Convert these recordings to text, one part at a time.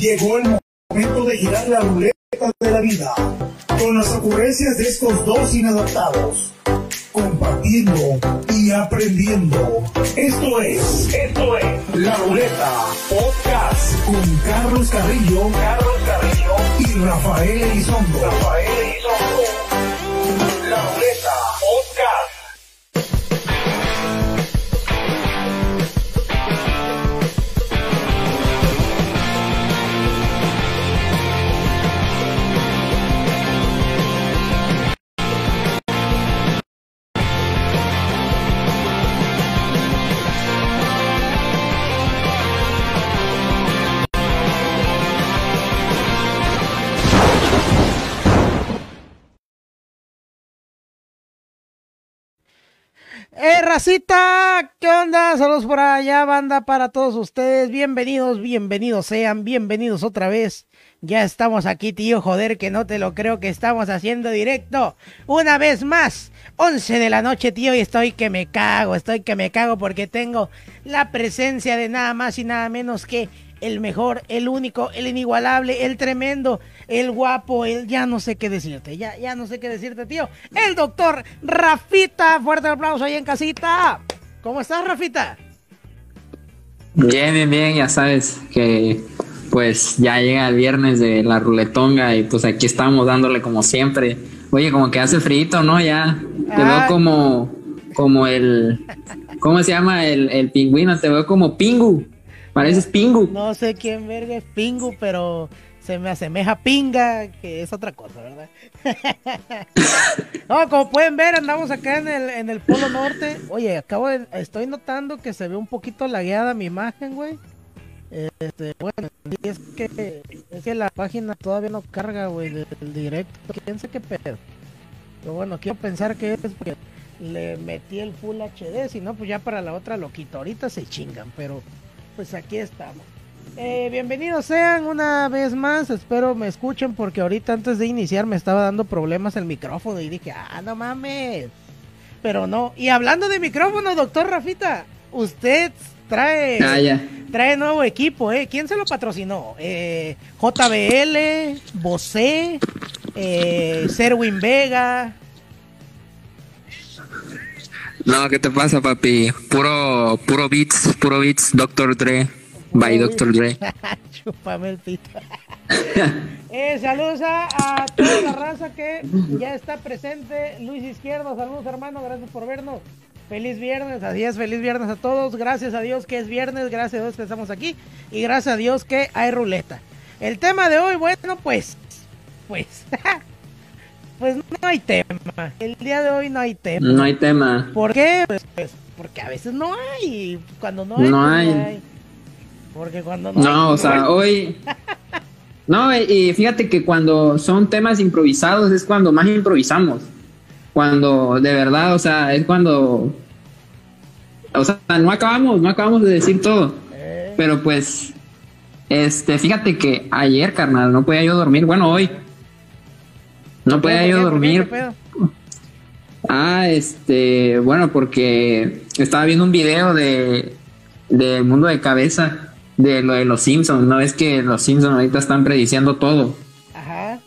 Llegó el momento de girar la ruleta de la vida con las ocurrencias de estos dos inadaptados, compartiendo y aprendiendo. Esto es, esto es La Ruleta Podcast con Carlos Carrillo, Carlos Carrillo y Rafael Elizondo. Rafael Elizondo. La Ruleta ¡Eh, racita! ¿Qué onda? Saludos por allá, banda, para todos ustedes. Bienvenidos, bienvenidos sean, bienvenidos otra vez. Ya estamos aquí, tío, joder, que no te lo creo que estamos haciendo directo. Una vez más, 11 de la noche, tío, y estoy que me cago, estoy que me cago porque tengo la presencia de nada más y nada menos que el mejor, el único, el inigualable, el tremendo, el guapo, el ya no sé qué decirte, ya, ya no sé qué decirte, tío. El doctor Rafita, fuerte aplauso ahí en casita. ¿Cómo estás, Rafita? Bien, bien, bien, ya sabes que pues ya llega el viernes de la ruletonga y pues aquí estamos dándole como siempre. Oye, como que hace frito, ¿no? Ya te veo Ay. como, como el, ¿cómo se llama? El, el pingüino, te veo como pingu. Pareces pingu. No sé quién verga es Pingu, pero se me asemeja a Pinga, que es otra cosa, ¿verdad? no, como pueden ver, andamos acá en el, en el Polo Norte. Oye, acabo de, estoy notando que se ve un poquito lagueada mi imagen, güey. Este, bueno, y es que, es que la página todavía no carga, güey, del directo. ¿Quién sé qué pedo? Pero bueno, quiero pensar que es porque le metí el Full HD, si no, pues ya para la otra lo quito. Ahorita se chingan, pero pues aquí estamos. Eh, bienvenidos sean una vez más, espero me escuchen porque ahorita antes de iniciar me estaba dando problemas el micrófono y dije, ah, no mames. Pero no, y hablando de micrófono, doctor Rafita, usted trae, Ah, ya. trae nuevo equipo, ¿eh? ¿Quién se lo patrocinó? Eh, JBL, Bose, eh, Serwin Vega. No, ¿qué te pasa, papi? Puro, puro beats, puro beats, Dr. Dre. By Dr. Dre. Chúpame el pito. Eh, saludos a, a toda la raza que ya está presente. Luis Izquierdo, saludos hermano, gracias por vernos. Feliz viernes, así es, feliz viernes a todos. Gracias a Dios que es viernes, gracias a Dios que estamos aquí y gracias a Dios que hay ruleta. El tema de hoy, bueno, pues, pues, pues no hay tema. El día de hoy no hay tema. No hay tema. ¿Por qué? Pues, pues, porque a veces no hay. Cuando no hay, No pues, hay. Porque cuando no, No, hay, o sea, hay. hoy. No, y fíjate que cuando son temas improvisados es cuando más improvisamos. Cuando de verdad, o sea, es cuando. O sea, no acabamos, no acabamos de decir todo. Eh, Pero pues. Este, fíjate que ayer, carnal, no podía yo dormir. Bueno, hoy. No podía ¿por yo dormir. Ah, este, bueno, porque estaba viendo un video de del mundo de cabeza de lo de los Simpsons, ¿no? Es que los Simpsons ahorita están prediciendo todo. Ajá.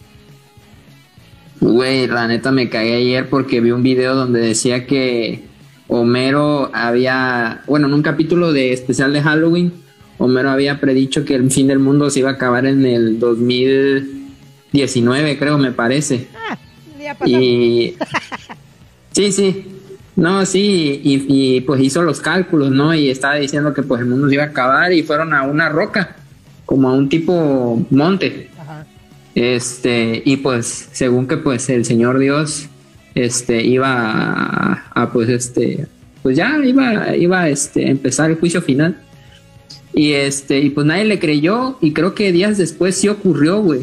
Güey, la neta me cagué ayer porque vi un video donde decía que Homero había, bueno, en un capítulo de especial de Halloween, Homero había predicho que el fin del mundo se iba a acabar en el 2019, creo, me parece. Ah, ya pasó. Y sí, sí. No, sí, y, y, pues hizo los cálculos, ¿no? Y estaba diciendo que pues el mundo se iba a acabar y fueron a una roca, como a un tipo monte. Ajá. Este, y pues según que pues el Señor Dios este iba a, a, pues este pues ya iba iba este a empezar el juicio final. Y este y pues nadie le creyó y creo que días después sí ocurrió, güey.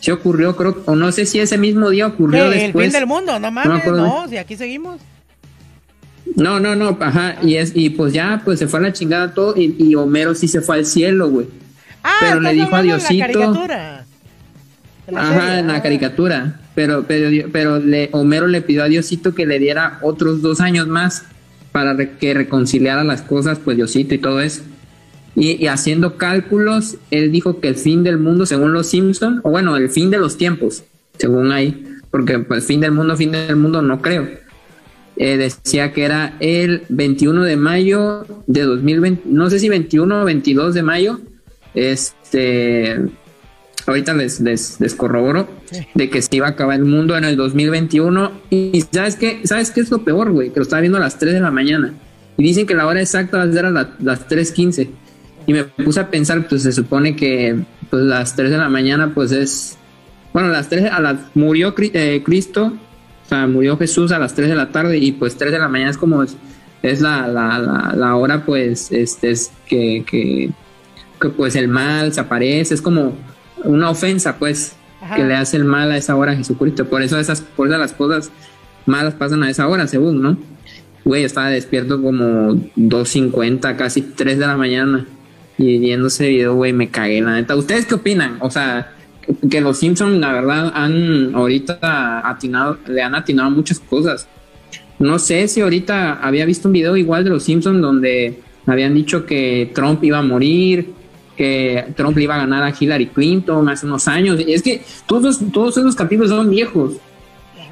Sí ocurrió, creo o no sé si ese mismo día ocurrió ¿Qué, ¿El después. fin del mundo? No me mames, acuerdo. no, si aquí seguimos. No, no, no, ajá, y es y pues ya pues se fue a la chingada todo y, y Homero sí se fue al cielo, güey. Ah, Pero le dijo a hablando de la Diosito. caricatura. La Ajá, serie, en la ah. caricatura. Pero, pero, pero le, Homero le pidió a Diosito que le diera otros dos años más para que reconciliara las cosas, pues Diosito y todo eso. Y, haciendo cálculos, él dijo que el fin del mundo, según los Simpsons, o bueno, el fin de los tiempos, según ahí, porque pues fin del mundo, fin del mundo no creo. Eh, decía que era el 21 de mayo de 2020, no sé si 21 o 22 de mayo, este, ahorita les, les, corroboro, de que se iba a acabar el mundo en el 2021. Y ¿sabes qué? ¿Sabes qué es lo peor, güey? Que lo estaba viendo a las 3 de la mañana. Y dicen que la hora exacta va a ser a las 3.15. Y me puse a pensar, pues se supone que pues las 3 de la mañana pues es... Bueno, las 3 a las murió eh, Cristo, o sea, murió Jesús a las 3 de la tarde y pues 3 de la mañana es como es, la, la, la, hora pues este es que, que, pues el mal se aparece, es como una ofensa pues que le hace el mal a esa hora a Jesucristo. Por eso esas por las cosas malas pasan a esa hora, según, ¿no? Güey, estaba despierto como 2.50, casi 3 de la mañana. Y viendo ese video, güey, me cagué, la neta. ¿Ustedes qué opinan? O sea, que los Simpsons, la verdad, han ahorita atinado, le han atinado muchas cosas. No sé si ahorita había visto un video igual de los Simpsons donde habían dicho que Trump iba a morir, que Trump le iba a ganar a Hillary Clinton hace unos años. Y es que todos, todos esos capítulos son viejos.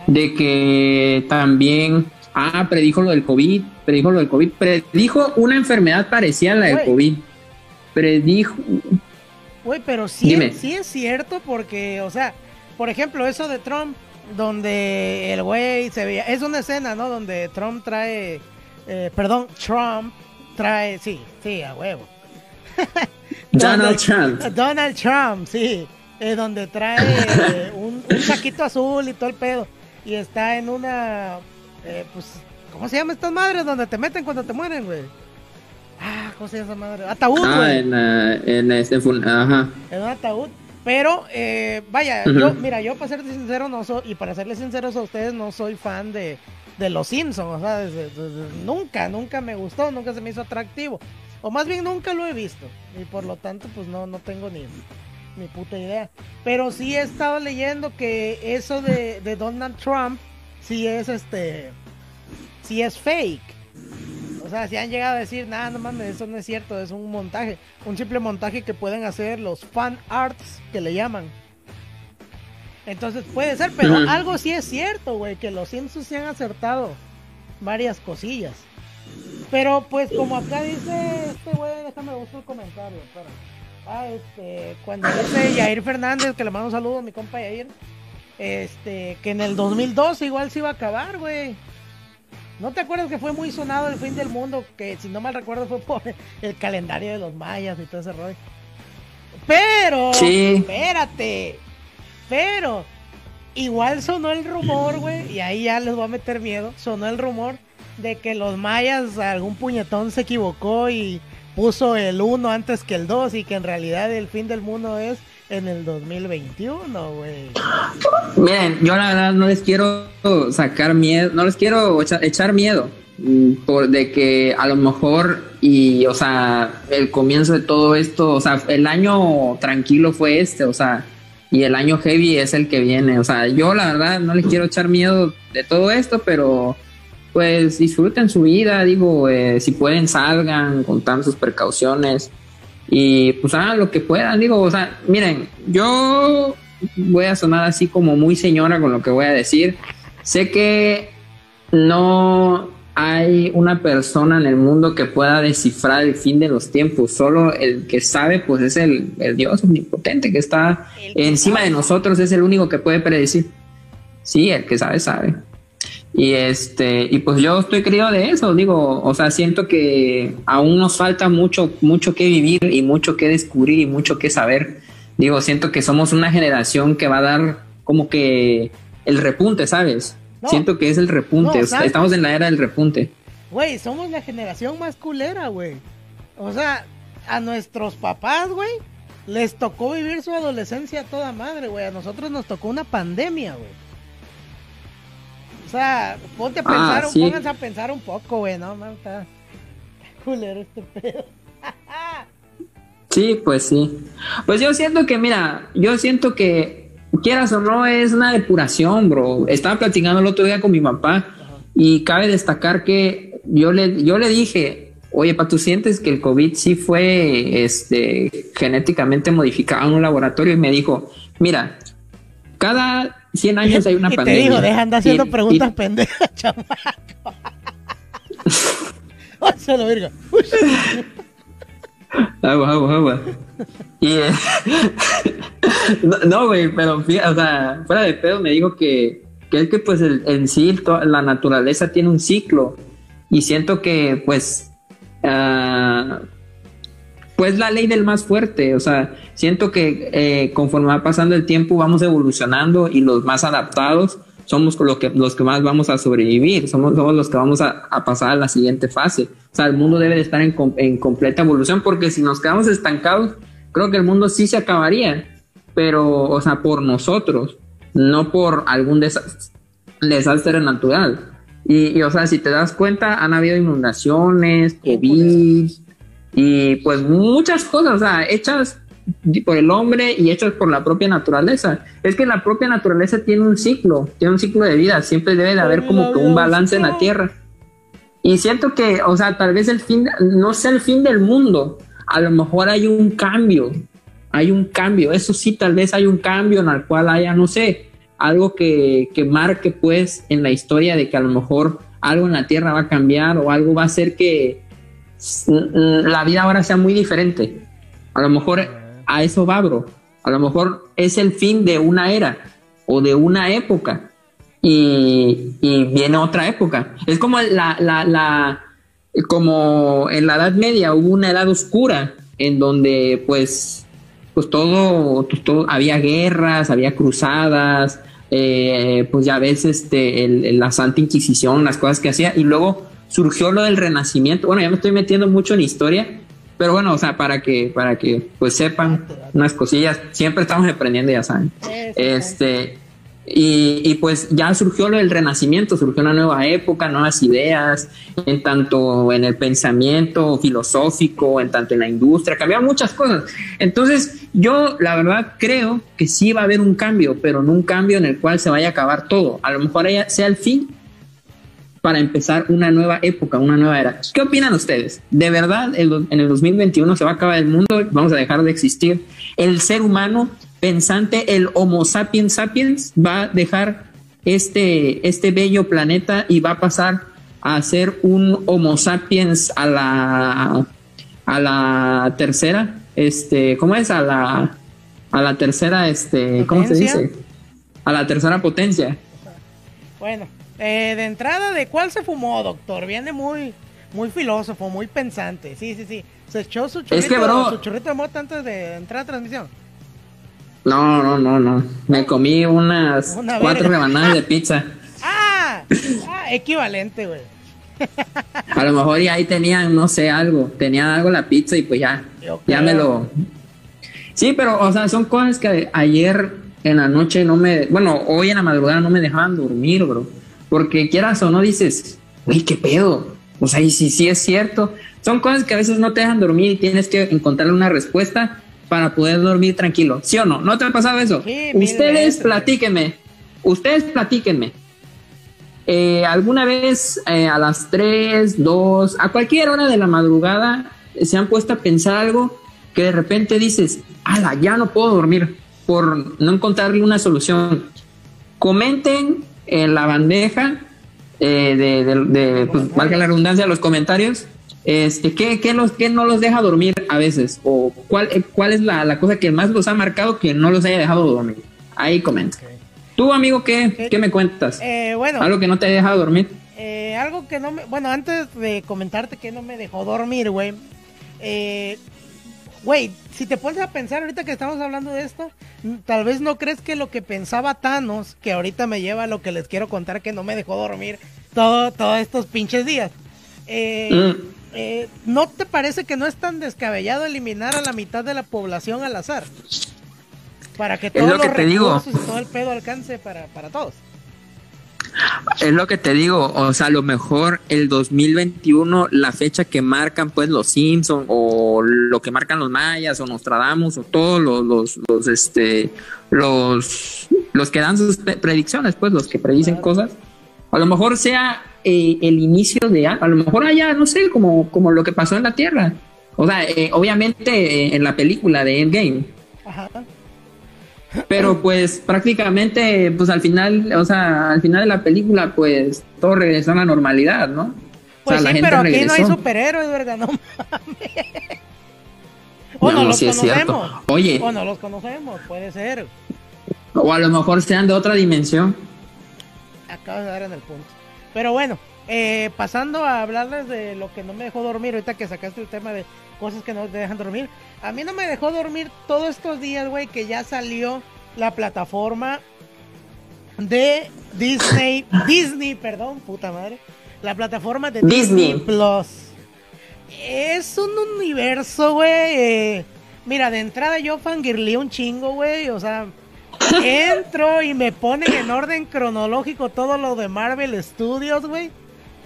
De que también, ah, predijo lo del COVID, predijo lo del COVID, predijo una enfermedad parecida a la del COVID predijo. Güey, pero sí, sí es cierto porque, o sea, por ejemplo, eso de Trump, donde el güey se veía, es una escena, ¿no? Donde Trump trae, eh, perdón, Trump trae, sí, sí, a huevo. Donald Trump. Donald Trump, sí. Eh, donde trae un, saquito azul y todo el pedo. Y está en una, eh, pues, ¿cómo se llama estas madres donde te meten cuando te mueren, güey? Ah, ¿cómo se llama esa madre? Ataúd, ah, en, uh, en este ajá. En un ataúd. Pero, eh, vaya, yo, mira, yo para ser sincero no soy, y para serles sinceros a ustedes, no soy fan de, de los Simpsons, o sea, desde, nunca, nunca me gustó, nunca se me hizo atractivo. O más bien nunca lo he visto. Y por lo tanto, pues no, no tengo ni, ni puta idea. Pero sí he estado leyendo que eso de, de Donald Trump sí es este. Sí es fake. O sea, si han llegado a decir, nada, no mames, eso no es cierto, es un montaje. Un simple montaje que pueden hacer los fan arts que le llaman. Entonces puede ser, pero algo sí es cierto, güey, que los Simpsons se han acertado varias cosillas. Pero pues como acá dice este güey, déjame buscar el comentario, espera. Ah, este, cuando dice Yair Fernández, que le mando un saludo a mi compa Yair, este, que en el 2012 igual se iba a acabar, güey. ¿No te acuerdas que fue muy sonado el fin del mundo? Que si no mal recuerdo fue por el calendario de los mayas y todo ese rollo. Pero, espérate, pero igual sonó el rumor, güey, y ahí ya les voy a meter miedo. Sonó el rumor de que los mayas, algún puñetón se equivocó y puso el 1 antes que el 2 y que en realidad el fin del mundo es en el 2021, güey. Miren, yo la verdad no les quiero sacar miedo, no les quiero echar, miedo mm, por de que a lo mejor y o sea el comienzo de todo esto o sea el año tranquilo fue este o sea y el año heavy es el que viene o sea yo la verdad no les quiero echar miedo de todo esto pero pues disfruten su vida digo eh, si pueden salgan con tantas precauciones y pues hagan lo que puedan, digo, o sea, miren, yo voy a sonar así como muy señora con lo que voy a decir. Sé que no hay una persona en el mundo que pueda descifrar el fin de los tiempos. Solo el que sabe, pues es el, el Dios omnipotente que está encima de nosotros, es el único que puede predecir. Sí, el que sabe, sabe. Y este, y pues yo estoy querido de eso, digo, o sea, siento que aún nos falta mucho, mucho que vivir y mucho que descubrir y mucho que saber. Digo, siento que somos una generación que va a dar como que el repunte, ¿sabes? siento que es el repunte, estamos en la era del repunte. Güey, somos la generación más culera, güey. O sea, a nuestros papás, güey, les tocó vivir su adolescencia a toda madre, güey. A nosotros nos tocó una pandemia, güey. Sea, ponte a ah, pensar, pónganse a pensar un poco, güey, no, man, está culero este pedo. sí, pues sí. Pues yo siento que, mira, yo siento que, quieras o no, es una depuración, bro. Estaba platicando el otro día con mi papá y cabe destacar que yo le, yo le dije, oye, pa, tú sientes que el COVID sí fue este, genéticamente modificado en un laboratorio y me dijo, mira, cada 100 años hay una y pandemia. te digo, deja de haciendo preguntas y- pendejas, chamaco. La verga. Agua, agua, agua. Y eh, no, no, güey, pero fíjate, o sea, fuera de pedo me dijo que, que es que pues el, en sí la naturaleza tiene un ciclo y siento que pues ah, pues la ley del más fuerte, o sea, siento que eh, conforme va pasando el tiempo vamos evolucionando y los más adaptados somos lo que, los que más vamos a sobrevivir, somos, somos los que vamos a, a pasar a la siguiente fase. O sea, el mundo debe de estar en, en completa evolución porque si nos quedamos estancados, creo que el mundo sí se acabaría, pero, o sea, por nosotros, no por algún desastre, desastre natural. Y, y, o sea, si te das cuenta, han habido inundaciones, COVID, y pues muchas cosas, o sea, hechas por el hombre y hechas por la propia naturaleza. Es que la propia naturaleza tiene un ciclo, tiene un ciclo de vida, siempre debe de haber como que un balance en la tierra. Y siento que, o sea, tal vez el fin, no sea el fin del mundo, a lo mejor hay un cambio, hay un cambio, eso sí, tal vez hay un cambio en el cual haya, no sé, algo que, que marque pues en la historia de que a lo mejor algo en la tierra va a cambiar o algo va a hacer que la vida ahora sea muy diferente. A lo mejor a eso va, bro. A lo mejor es el fin de una era o de una época y, y viene otra época. Es como la, la, la, como en la Edad Media hubo una edad oscura en donde pues, pues todo, pues, todo había guerras, había cruzadas, eh, pues ya ves este, la Santa Inquisición, las cosas que hacía, y luego surgió lo del Renacimiento. Bueno, ya me estoy metiendo mucho en historia, pero bueno, o sea, para que, para que pues sepan unas cosillas, siempre estamos aprendiendo, ya saben. Este, y, y pues ya surgió lo del renacimiento, surgió una nueva época, nuevas ideas, en tanto en el pensamiento filosófico, en tanto en la industria, cambiaron muchas cosas. Entonces, yo la verdad creo que sí va a haber un cambio, pero no un cambio en el cual se vaya a acabar todo. A lo mejor sea el fin para empezar una nueva época, una nueva era. ¿Qué opinan ustedes? ¿De verdad el en el 2021 se va a acabar el mundo? ¿Vamos a dejar de existir? ¿El ser humano pensante, el Homo sapiens sapiens, va a dejar este, este bello planeta y va a pasar a ser un Homo sapiens a la, a la tercera? Este, ¿Cómo es? A la, a la tercera, este, ¿cómo se dice? A la tercera potencia. Bueno, eh, de entrada, ¿de cuál se fumó, doctor? Viene muy, muy filósofo, muy pensante. Sí, sí, sí. Se echó su churrito, Es que, bro- su churrito de mota antes de entrar a transmisión. No, no, no, no. Me comí unas Una cuatro rebanadas de pizza. ¡Ah! ah equivalente, güey. A lo mejor y ahí tenían, no sé, algo. Tenían algo la pizza y pues ya. Yo Ya creo. me lo. Sí, pero, o sea, son cosas que ayer en la noche no me. Bueno, hoy en la madrugada no me dejaban dormir, bro. Porque quieras o no dices, güey, qué pedo. O sea, y si sí es cierto. Son cosas que a veces no te dejan dormir y tienes que encontrarle una respuesta para poder dormir tranquilo. ¿Sí o no? ¿No te ha pasado eso? Sí, Ustedes platíquenme. Ustedes platíquenme. Eh, ¿Alguna vez eh, a las 3, 2, a cualquier hora de la madrugada eh, se han puesto a pensar algo que de repente dices, ala, ya no puedo dormir por no encontrarle una solución? Comenten en la bandeja eh, de, de- de, pues, valga la redundancia, los comentarios, este, ¿qué, qué los, qué no los deja dormir a veces? ¿O cuál, eh, cuál es la, la cosa que más los ha marcado que no los haya dejado dormir? Ahí comenta. Tú, amigo, ¿qué, qué me cuentas? Eh, bueno, ¿Algo que no te haya dejado dormir? eh, algo que no me. Bueno, antes de comentarte que no me dejó dormir, güey. Eh, Güey, si te pones a pensar ahorita que estamos hablando de esto, tal vez no crees que lo que pensaba Thanos, que ahorita me lleva a lo que les quiero contar que no me dejó dormir todo, todos estos pinches días. Eh, Mm. eh, ¿No te parece que no es tan descabellado eliminar a la mitad de la población al azar? Para que todos lo que los te digo. recursos y todo el pedo alcance para, para todos. Es lo que te digo, o sea, a lo mejor el 2021, la fecha que marcan pues los Simpsons o lo que marcan los mayas o Nostradamus o todos los, los, este, los, los que dan sus pre- predicciones, pues los que predicen cosas, A lo mejor sea eh, el inicio de, a lo mejor haya, no sé, como, como lo que pasó en la Tierra. O sea, eh, obviamente eh, en la película de Endgame. Ajá. Pero pues prácticamente, pues al final, o sea, al final de la película, pues todo regresó a la normalidad, ¿no? Pues sí, pero aquí no hay superhéroes, ¿verdad? No mames. O no, los conocemos. Oye. O no los conocemos, puede ser. O a lo mejor sean de otra dimensión. Acabas de dar en el punto. Pero bueno, eh, pasando a hablarles de lo que no me dejó dormir, ahorita que sacaste el tema de cosas que no te dejan dormir. A mí no me dejó dormir todos estos días, güey, que ya salió la plataforma de Disney, Disney, perdón, puta madre, la plataforma de Disney, Plus. Es un universo, güey. Eh, mira, de entrada yo fangirlé un chingo, güey, o sea, entro y me ponen en orden cronológico todo lo de Marvel Studios, güey.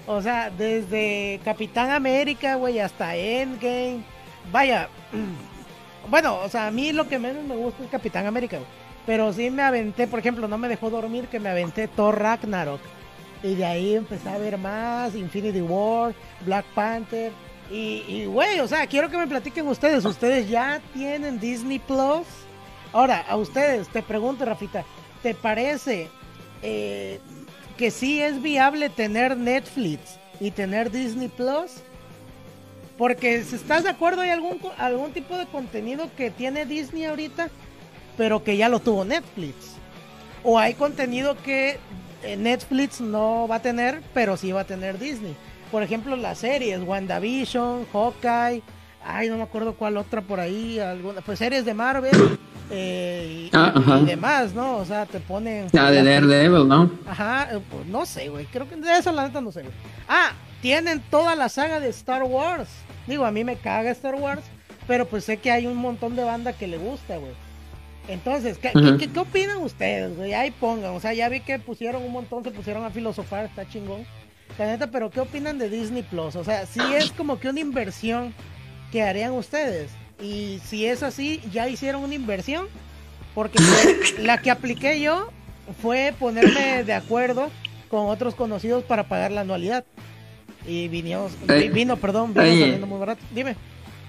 O sea, desde Capitán América, güey, hasta Endgame. Vaya. Bueno, o sea, a mí lo que menos me gusta es Capitán América, güey. Pero sí me aventé, por ejemplo, no me dejó dormir que me aventé Thor Ragnarok. Y de ahí empecé a ver más, Infinity War, Black Panther. Y, güey, o sea, quiero que me platiquen ustedes. ¿Ustedes ya tienen Disney Plus? Ahora, a ustedes, te pregunto, Rafita, ¿te parece eh, que sí es viable tener Netflix y tener Disney Plus. Porque si estás de acuerdo, hay algún, algún tipo de contenido que tiene Disney ahorita, pero que ya lo tuvo Netflix. O hay contenido que eh, Netflix no va a tener, pero sí va a tener Disney. Por ejemplo, las series, WandaVision, Hawkeye, ay, no me acuerdo cuál otra por ahí, alguna, pues series de Marvel eh, ah, y, demás, ¿no? O sea, te ponen. La de Daredevil, ¿no? Ajá, eh, pues no sé, güey. Creo que de eso la neta no sé, Ah, tienen toda la saga de Star Wars. Digo, a mí me caga Star Wars, pero pues sé que hay un montón de banda que le gusta, güey. Entonces, ¿qué, ¿qué, opinan ustedes, güey? Ahí pongan, o sea, ya vi que pusieron un montón, se pusieron a filosofar, está chingón. La neta, pero ¿qué opinan de Disney Plus? O sea, si es como que una inversión que harían ustedes. Y si es así, ya hicieron una inversión. Porque la que apliqué yo fue ponerme de acuerdo con otros conocidos para pagar la anualidad. Y vinimos, vino, perdón, vino saliendo muy barato. Dime.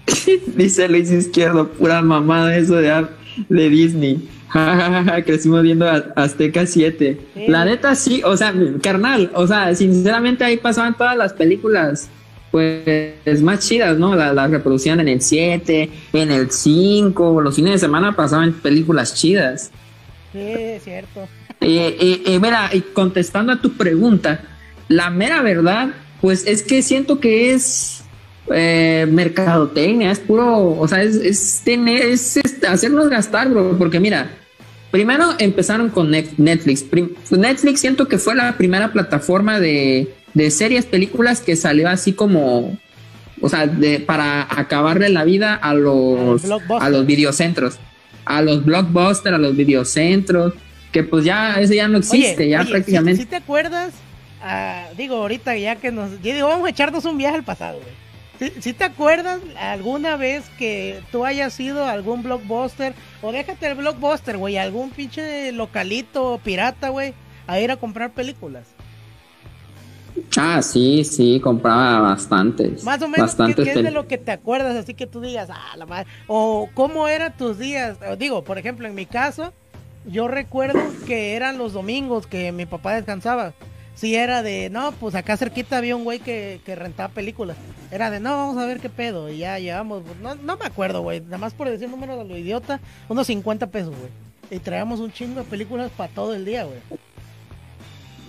Dice Luis Izquierdo, pura mamada eso de, de Disney. Crecimos viendo Azteca 7. La neta sí, o sea, carnal, o sea, sinceramente ahí pasaban todas las películas pues más chidas, ¿no? Las reproducían en el 7, en el 5, los fines de semana pasaban películas chidas. Sí, es cierto. Y, mira, y contestando a tu pregunta, la mera verdad, pues es que siento que es eh, mercadotecnia, es puro, o sea, es, tener, es, hacernos gastar, bro, porque mira, primero empezaron con Netflix. Netflix siento que fue la primera plataforma de de series, películas que salió así como, o sea, de, para acabarle la vida a los, a los videocentros, a los blockbusters, a los videocentros, que pues ya, ese ya no existe, ya prácticamente. Si, te acuerdas, ah, digo, ahorita ya que nos, yo digo, vamos a echarnos un viaje al pasado, güey. Si, te acuerdas alguna vez que tú hayas ido a algún blockbuster, o déjate el blockbuster, güey, algún pinche localito pirata, güey, a ir a comprar películas. Ah, sí, sí, compraba bastantes. Más o menos, ¿qué, es de lo que te acuerdas? Así que tú digas, ah, la madre. O cómo eran tus días. Digo, por ejemplo, en mi caso, yo recuerdo que eran los domingos que mi papá descansaba. Si era de, no, pues acá cerquita había un güey que, rentaba películas. Era de, no, vamos a ver qué pedo. Y ya llevamos, no, no me acuerdo, güey. Nada más por decir número de lo idiota, unos 50 pesos, güey. Y traíamos un chingo de películas para todo el día, güey.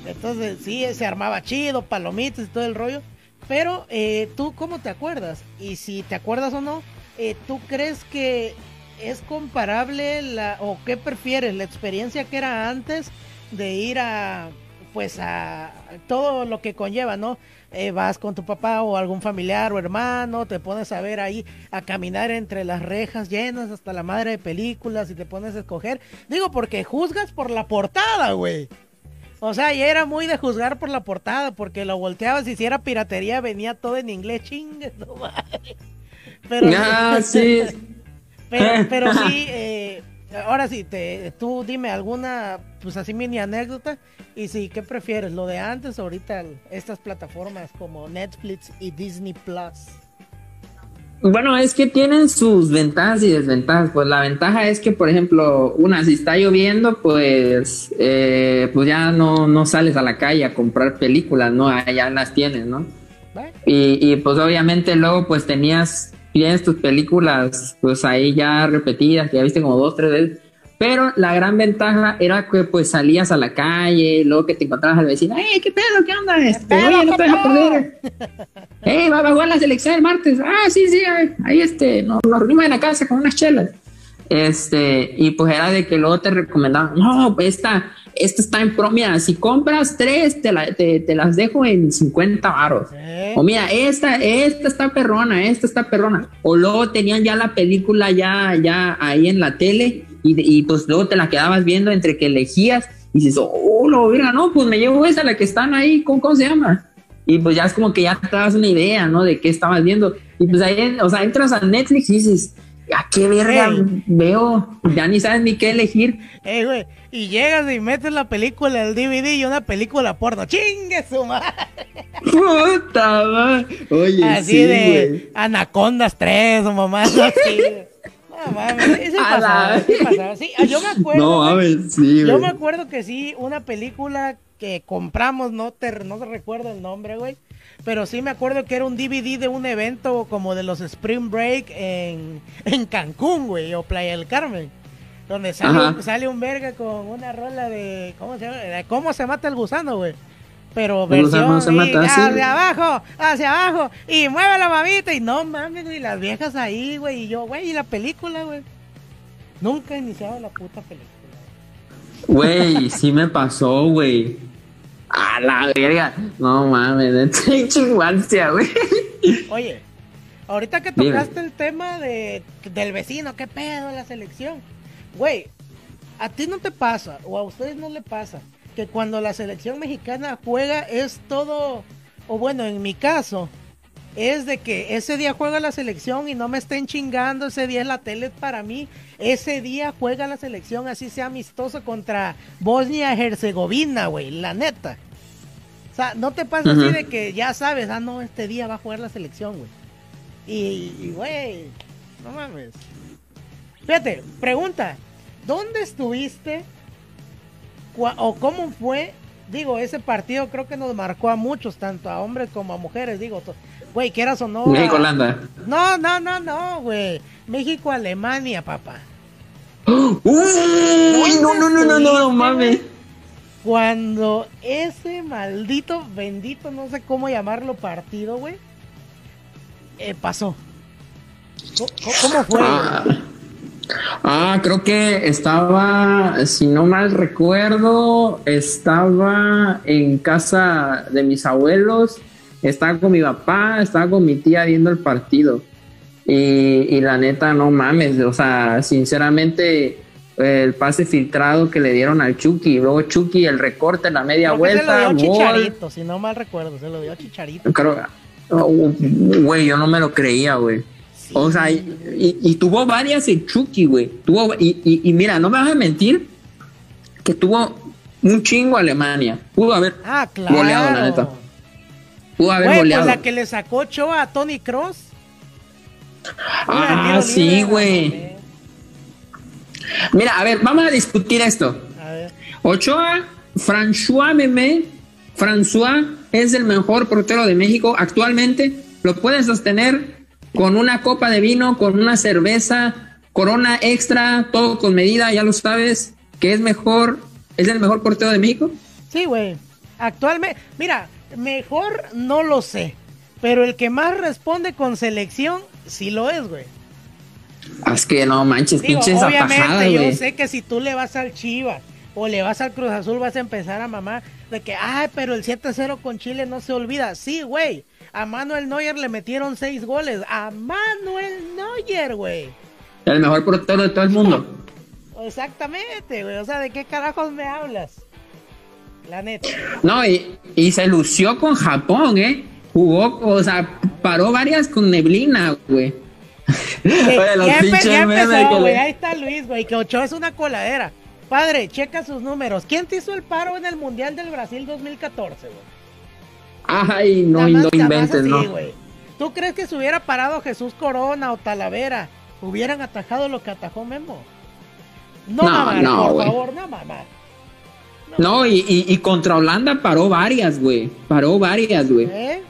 Entonces, sí, se armaba chido, palomitas y todo el rollo. Pero, eh, ¿tú cómo te acuerdas? Y si te acuerdas o no, eh, ¿tú crees que es comparable la, o qué prefieres, la experiencia que era antes de ir a, pues a todo lo que conlleva, ¿no? Eh, vas con tu papá o algún familiar o hermano, te pones a ver ahí, a caminar entre las rejas llenas hasta la madre de películas y te pones a escoger. Digo, porque juzgas por la portada, güey. O sea, y era muy de juzgar por la portada, porque lo volteabas y si era piratería venía todo en inglés, chingue, Pero, ah, sí. pero, sí, eh, ahora sí, te, tú dime alguna, pues así mini anécdota. Y sí, ¿qué prefieres? ¿Lo de antes o ahorita estas plataformas como Netflix y Disney Plus? Bueno, es que tienen sus ventajas y desventajas. Pues la ventaja es que, por ejemplo, una, si está lloviendo, pues, eh, pues ya no, no sales a la calle a comprar películas, ¿no? Ya las tienes, ¿no? Y, y pues obviamente luego pues tenías, tienes tus películas pues ahí ya repetidas, que ya viste como dos, tres veces. Pero la gran ventaja era que pues salías a la calle, luego que te encontrabas al vecino, ¡Ey, qué pedo, qué onda! Este, oye, no te dejas perder. ¡Ey, va a jugar la selección el martes! ¡Ah, sí, sí! Ahí este, nos, nos reunimos en la casa con unas chelas. Este, y pues era de que luego te recomendaban, no, pues esta, esta está en pro, mira, si compras tres, te, la, te, te las dejo en 50 baros. ¿Eh? O mira, esta, esta está perrona, esta está perrona. O luego tenían ya la película ya, ya ahí en la tele y, y pues luego te la quedabas viendo entre que elegías y dices, oh, no, mira, no, pues me llevo esa, la que están ahí, ¿cómo, cómo se llama? Y pues ya es como que ya te das una idea, ¿no? De qué estabas viendo. Y pues ahí, o sea, entras a Netflix y dices, ¿a qué verga Ey. veo? Ya ni sabes ni qué elegir. Ey, güey, y llegas y metes la película del DVD y una película porno. ¡Chingue su madre! Puta madre. Oye, Así sí, de güey. Anacondas 3 o mamá así. No mames, la- pasaba, pasaba. Sí, ah, yo me acuerdo. No, mames, sí, Yo me acuerdo que sí, una película que compramos, no te, no te recuerdo el nombre, güey. Pero sí me acuerdo que era un DVD de un evento como de los Spring Break en, en Cancún, güey, o Playa del Carmen. Donde sale, sale un verga con una rola de. ¿Cómo se llama? ¿Cómo se mata el gusano, güey? Pero ¿Cómo se- cómo versión se? Sí. hacia abajo, hacia abajo, y mueve la mamita, y no mames, güey, las viejas ahí, güey, y yo, güey, y la película, güey. Nunca he iniciado la puta película. Güey, sí me pasó, güey. A la verga. No mames, neta, infancia, güey. Oye, ahorita que Dime. tocaste el tema de, del vecino, qué pedo la selección. Güey, a ti no te pasa, o a ustedes no le pasa, que cuando la selección mexicana juega es todo, o bueno, en mi caso, es de que ese día juega la selección y no me estén chingando, ese día en la tele es para mí, ese día juega la selección, así sea amistoso contra Bosnia-Herzegovina, güey, la neta. O sea, no te pasa así de que ya sabes, ah, no, este día va a jugar la selección, güey. Y, y, güey, no mames. Fíjate, pregunta, ¿dónde estuviste? ¿O cómo fue? Digo, ese partido creo que nos marcó a muchos, tanto a hombres como a mujeres, digo, güey, quieras o no. México, Holanda. No, no, no, no, güey. México-Alemania, papá. Uy, no, no, no, no, no, no mames. Cuando ese maldito, bendito, no sé cómo llamarlo, partido, güey, eh, pasó. ¿Cómo, cómo fue? Ah, creo que estaba, si no mal recuerdo, estaba en casa de mis abuelos, estaba con mi papá, estaba con mi tía viendo el partido. Y, y la neta, no mames, o sea, sinceramente, el pase filtrado que le dieron al Chucky, luego Chucky, el recorte en la media Creo se vuelta, lo dio gol. Chicharito, si no mal recuerdo, se lo dio Chicharito. Creo, oh, güey, yo no me lo creía, güey. O sea, y, y- y tuvo varias en Chucky, güey. Tuvo, y, mira, no me vas a mentir que tuvo un chingo Alemania. Pudo haber Ah, claro. goleado, la neta. Pudo haber Güey, pues goleado. la que le sacó Choa a Tony Cross. Ah, sí, güey. Mira, a ver, vamos a discutir esto. A ver, Ochoa, François Memé, François es el mejor portero de México actualmente. Lo puedes sostener con una copa de vino, con una cerveza, corona extra, todo con medida, ya lo sabes, que es mejor, es el mejor portero de México. sí, güey. Actualmente, mira, mejor no lo sé. Pero el que más responde con selección, sí lo es, güey. Es que no manches, Digo, pinches obviamente atajadas, yo sé que si tú le vas al Chivas o le vas al Cruz Azul vas a empezar a mamar de que, ay, pero el 7-0 con Chile no se olvida. Sí, güey. A Manuel Neuer le metieron seis goles. A Manuel Neuer, güey. El mejor portero de todo el mundo. Exactamente, güey. O sea, ¿de qué carajos me hablas? La neta. No, y, y se lució con Japón, ¿eh? Jugó, o sea, paró varias con neblina, güey. Oye, los ya, empe- empezó, güey. Ahí está Luis, güey, que Ochoa es una coladera. Padre, checa sus números. ¿Quién te hizo el paro en el Mundial del Brasil 2014, güey? Ay, no, no inventes, así, no. ¿Tú crees que si hubiera parado Jesús Corona o Talavera, hubieran atajado lo que atajó Memo? No, No, mamá, no, por favor, no, mamá. No, y, y, y contra Holanda paró varias, güey. Paró varias, güey. ¿Eh?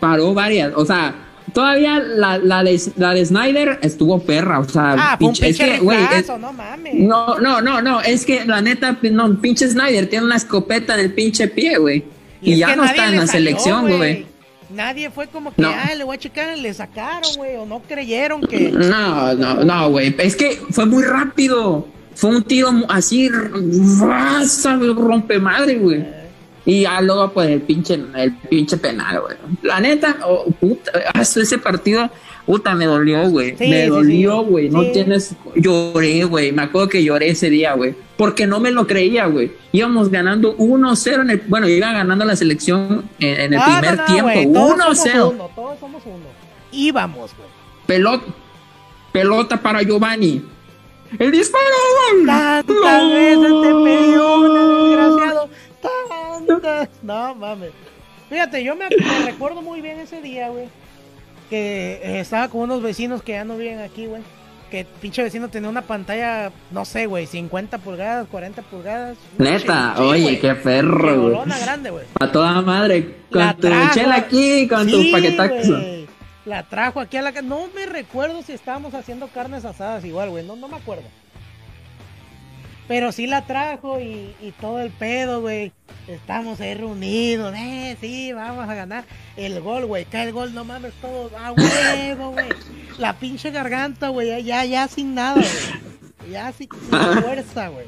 Paró varias. O sea, todavía la, la, de, la de Snyder estuvo perra. O sea, Ah, pinche- es que, güey, no mames. No, no, no, no, es que la neta, no, pinche Snyder tiene una escopeta en el pinche pie, güey. Y, ya no está en la selección, güey. Nadie fue como que, No. ay, le voy a checar, le sacaron, güey, o no creyeron que... No, no, no, güey. Es que fue muy rápido. Fue un tiro así, raza, rompe madre, güey. Y ya luego, pues, el pinche, el pinche penal, güey. La neta, oh, puta, ese partido, puta, me dolió, güey. Sí, me sí, dolió, sí. güey. No tienes. Lloré, güey. Me acuerdo que lloré ese día, güey. Porque no me lo creía, güey. Íbamos ganando 1-0 en el. Bueno, iba ganando la selección en, en el Ah, primer no, no, tiempo. güey, todos somos 1-0. uno, todos somos uno. Íbamos, güey. Pelota, pelota para Giovanni. El disparo, güey. Tantas No. veces te pidió, desgraciado. Tantas. No mames. Fíjate, yo me, me recuerdo muy bien ese día, güey. Que eh, estaba con unos vecinos que ya no viven aquí, güey. Que el pinche vecino tenía una pantalla, no sé, güey, 50 pulgadas, 40 pulgadas. Neta, Sí, oye, güey. qué perro, güey. Grande, güey. A toda madre. Con La tu trajo. chela aquí, con Sí, tus paquetazos. güey. La trajo aquí a la casa. No me recuerdo si estábamos haciendo carnes asadas igual, güey. No, no me acuerdo. Pero sí la trajo y, y todo el pedo, güey. Estamos ahí reunidos. Eh, sí, vamos a ganar. El gol, güey. Cae el gol, no mames, todo a huevo, güey. La pinche garganta, güey. ya- Ya, sin nada, güey. Ya sin, sin fuerza, güey.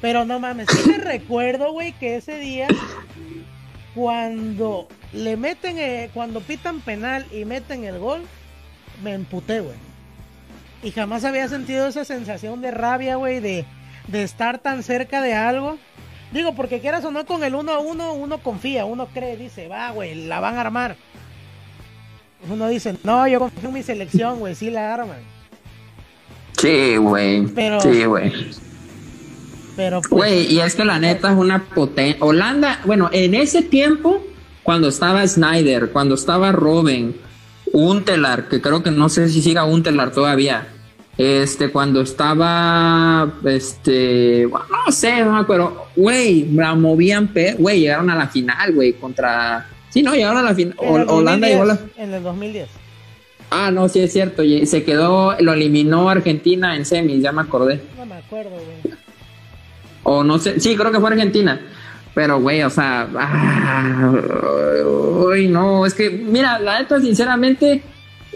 Pero no mames, sí me recuerdo, güey, que ese día cuando le meten, eh, cuando pitan penal y meten el gol, me emputé, güey. Y jamás había sentido esa sensación de rabia, güey, de, de estar tan cerca de algo. Digo, porque quieras o no, con el 1 a 1, uno confía, uno cree, dice, va, güey, la van a armar. Uno dice, no, yo confío en mi selección, güey, sí la arman. Sí, güey. Pero- Sí, güey. Pero, pues, Güey, y es que la neta es una potencia. Holanda, bueno, en ese tiempo, cuando estaba Snyder, cuando estaba Robin, Untelar, que creo que no sé si siga Untelar todavía. Este, cuando estaba, este, bueno, no sé, no me acuerdo. Güey, la movían, güey, llegaron a la final, güey, contra. Sí, no, llegaron a la final. Holanda 2010, llegó a la. En el 2010. Ah, no, sí es cierto. Se quedó, lo eliminó Argentina en semis, ya me acordé. No me acuerdo, güey. O no sé, sí, creo que fue Argentina. Pero, güey, o sea, ah, uy, no, es que, mira, la neta, sinceramente,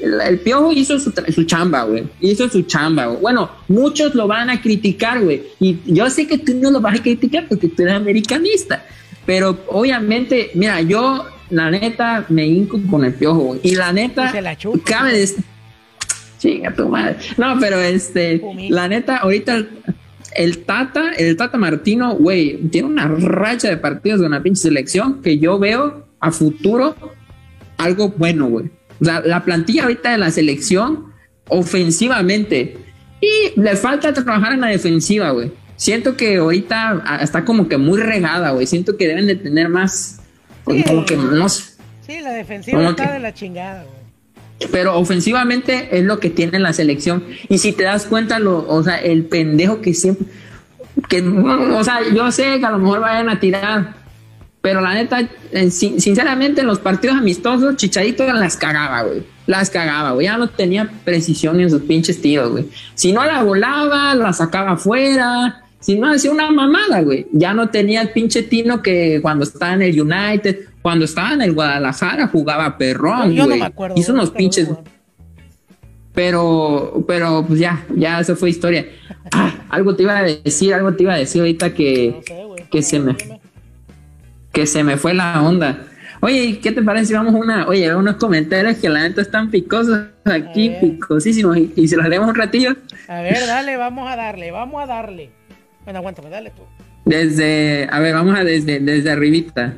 el, el Piojo hizo su, chamba, güey. Hizo su chamba, güey. Bueno, muchos lo van a criticar, güey. Y yo sé que tú no lo vas a criticar porque tú eres americanista. Pero, obviamente, mira, yo, la neta, me hinco con el Piojo, güey. Y la neta, se la chupa. cabe de... Chinga tu madre. No, pero este, la neta, ahorita el, el Tata, el Tata Martino, güey, tiene una racha de partidos de una pinche selección que yo veo a futuro algo bueno, güey. Sea, la plantilla ahorita de la selección, ofensivamente, y le falta trabajar en la defensiva, güey. Siento que ahorita ah, está como que muy regada, güey. Siento que deben de tener más, Sí. como que no sé. Sí, la defensiva ¿Cómo está que? de la chingada, güey. Pero ofensivamente es lo que tiene la selección. Y si te das cuenta, lo, o sea, el pendejo que siempre. Que, o sea, yo sé que a lo mejor vayan a tirar. Pero la neta, sin- sinceramente, en los partidos amistosos, Chicharito las cagaba, güey. Las cagaba, güey. Ya no tenía precisión en sus pinches tiros, güey. Si no la volaba, la sacaba afuera. Si no hacía una mamada, güey. Ya no tenía el pinche tino que cuando estaba en el United, cuando estaba en el Guadalajara, jugaba perrón, Yo no güey. me acuerdo. Hizo unos lo pinches. digo, Pero, pero pues ya, ya eso fue historia. Ah, algo te iba a decir, algo te iba a decir ahorita que, No sé, güey. que se me. Que se me fue la onda. Oye, ¿y ¿qué te parece si vamos a una, oye, unos comentarios que la neta están picosos aquí, picosísimos, y, y se los leemos un ratillo? A ver, dale, vamos a darle, vamos a darle. Bueno, aguántame, dale tú. Desde, a ver, vamos a desde, desde arribita.